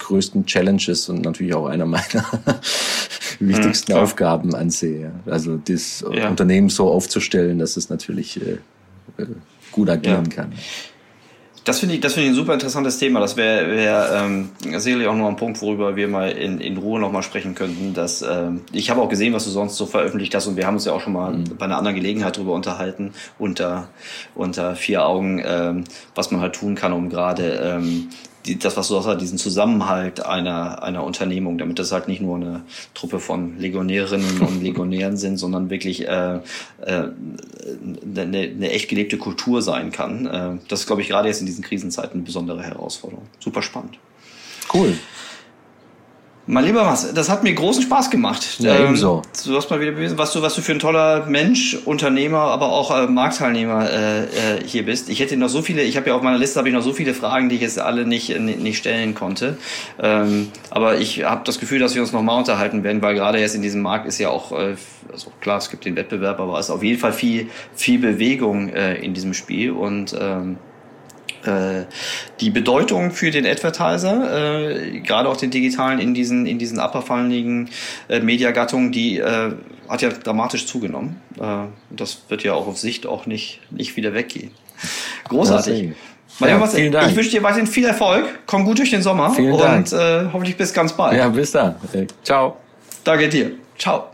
größten Challenges und natürlich auch einer meiner wichtigsten mhm, Aufgaben ansehe. Also das ja. Unternehmen so aufzustellen, dass es natürlich äh, äh gut agieren ja. kann. Das finde ich, das finde ich ein super interessantes Thema. Das wäre wär, ähm, sicherlich auch noch ein Punkt, worüber wir mal in, in Ruhe nochmal sprechen könnten. Dass, ähm, ich habe auch gesehen, was du sonst so veröffentlicht hast und wir haben uns ja auch schon mal mhm. bei einer anderen Gelegenheit darüber unterhalten, unter, unter vier Augen, ähm, was man halt tun kann, um gerade ähm, die, das, was du sagst, diesen Zusammenhalt einer, einer Unternehmung, damit das halt nicht nur eine Truppe von Legionärinnen und Legionären sind, sondern wirklich äh, äh, eine, eine echt gelebte Kultur sein kann. Äh, das ist, glaube ich, gerade jetzt in diesen Krisenzeiten eine besondere Herausforderung. Super spannend. Cool. Mein lieber Mas, das hat mir großen Spaß gemacht. Ja, ähm, ebenso. Du hast mal wieder bewiesen, was du, was du für ein toller Mensch, Unternehmer, aber auch äh, Marktteilnehmer äh, äh, hier bist. Ich hätte noch so viele, ich habe ja auf meiner Liste habe ich noch so viele Fragen, die ich jetzt alle nicht, nicht stellen konnte. Ähm, aber ich habe das Gefühl, dass wir uns noch mal unterhalten werden, weil gerade jetzt in diesem Markt ist ja auch, äh, also klar, es gibt den Wettbewerb, aber es ist auf jeden Fall viel, viel Bewegung äh, in diesem Spiel und ähm, äh, die Bedeutung für den Advertiser, äh, gerade auch den digitalen in diesen in diesen upperfalligen äh, Mediagattungen, die äh, hat ja dramatisch zugenommen. Äh, das wird ja auch auf Sicht auch nicht nicht wieder weggehen. Großartig. Ja, was, vielen Dank. Ich wünsche dir weiterhin viel Erfolg. Komm gut durch den Sommer vielen und Dank. Äh, hoffentlich bis ganz bald. Ja, bis dann. Ciao. Danke dir. Ciao.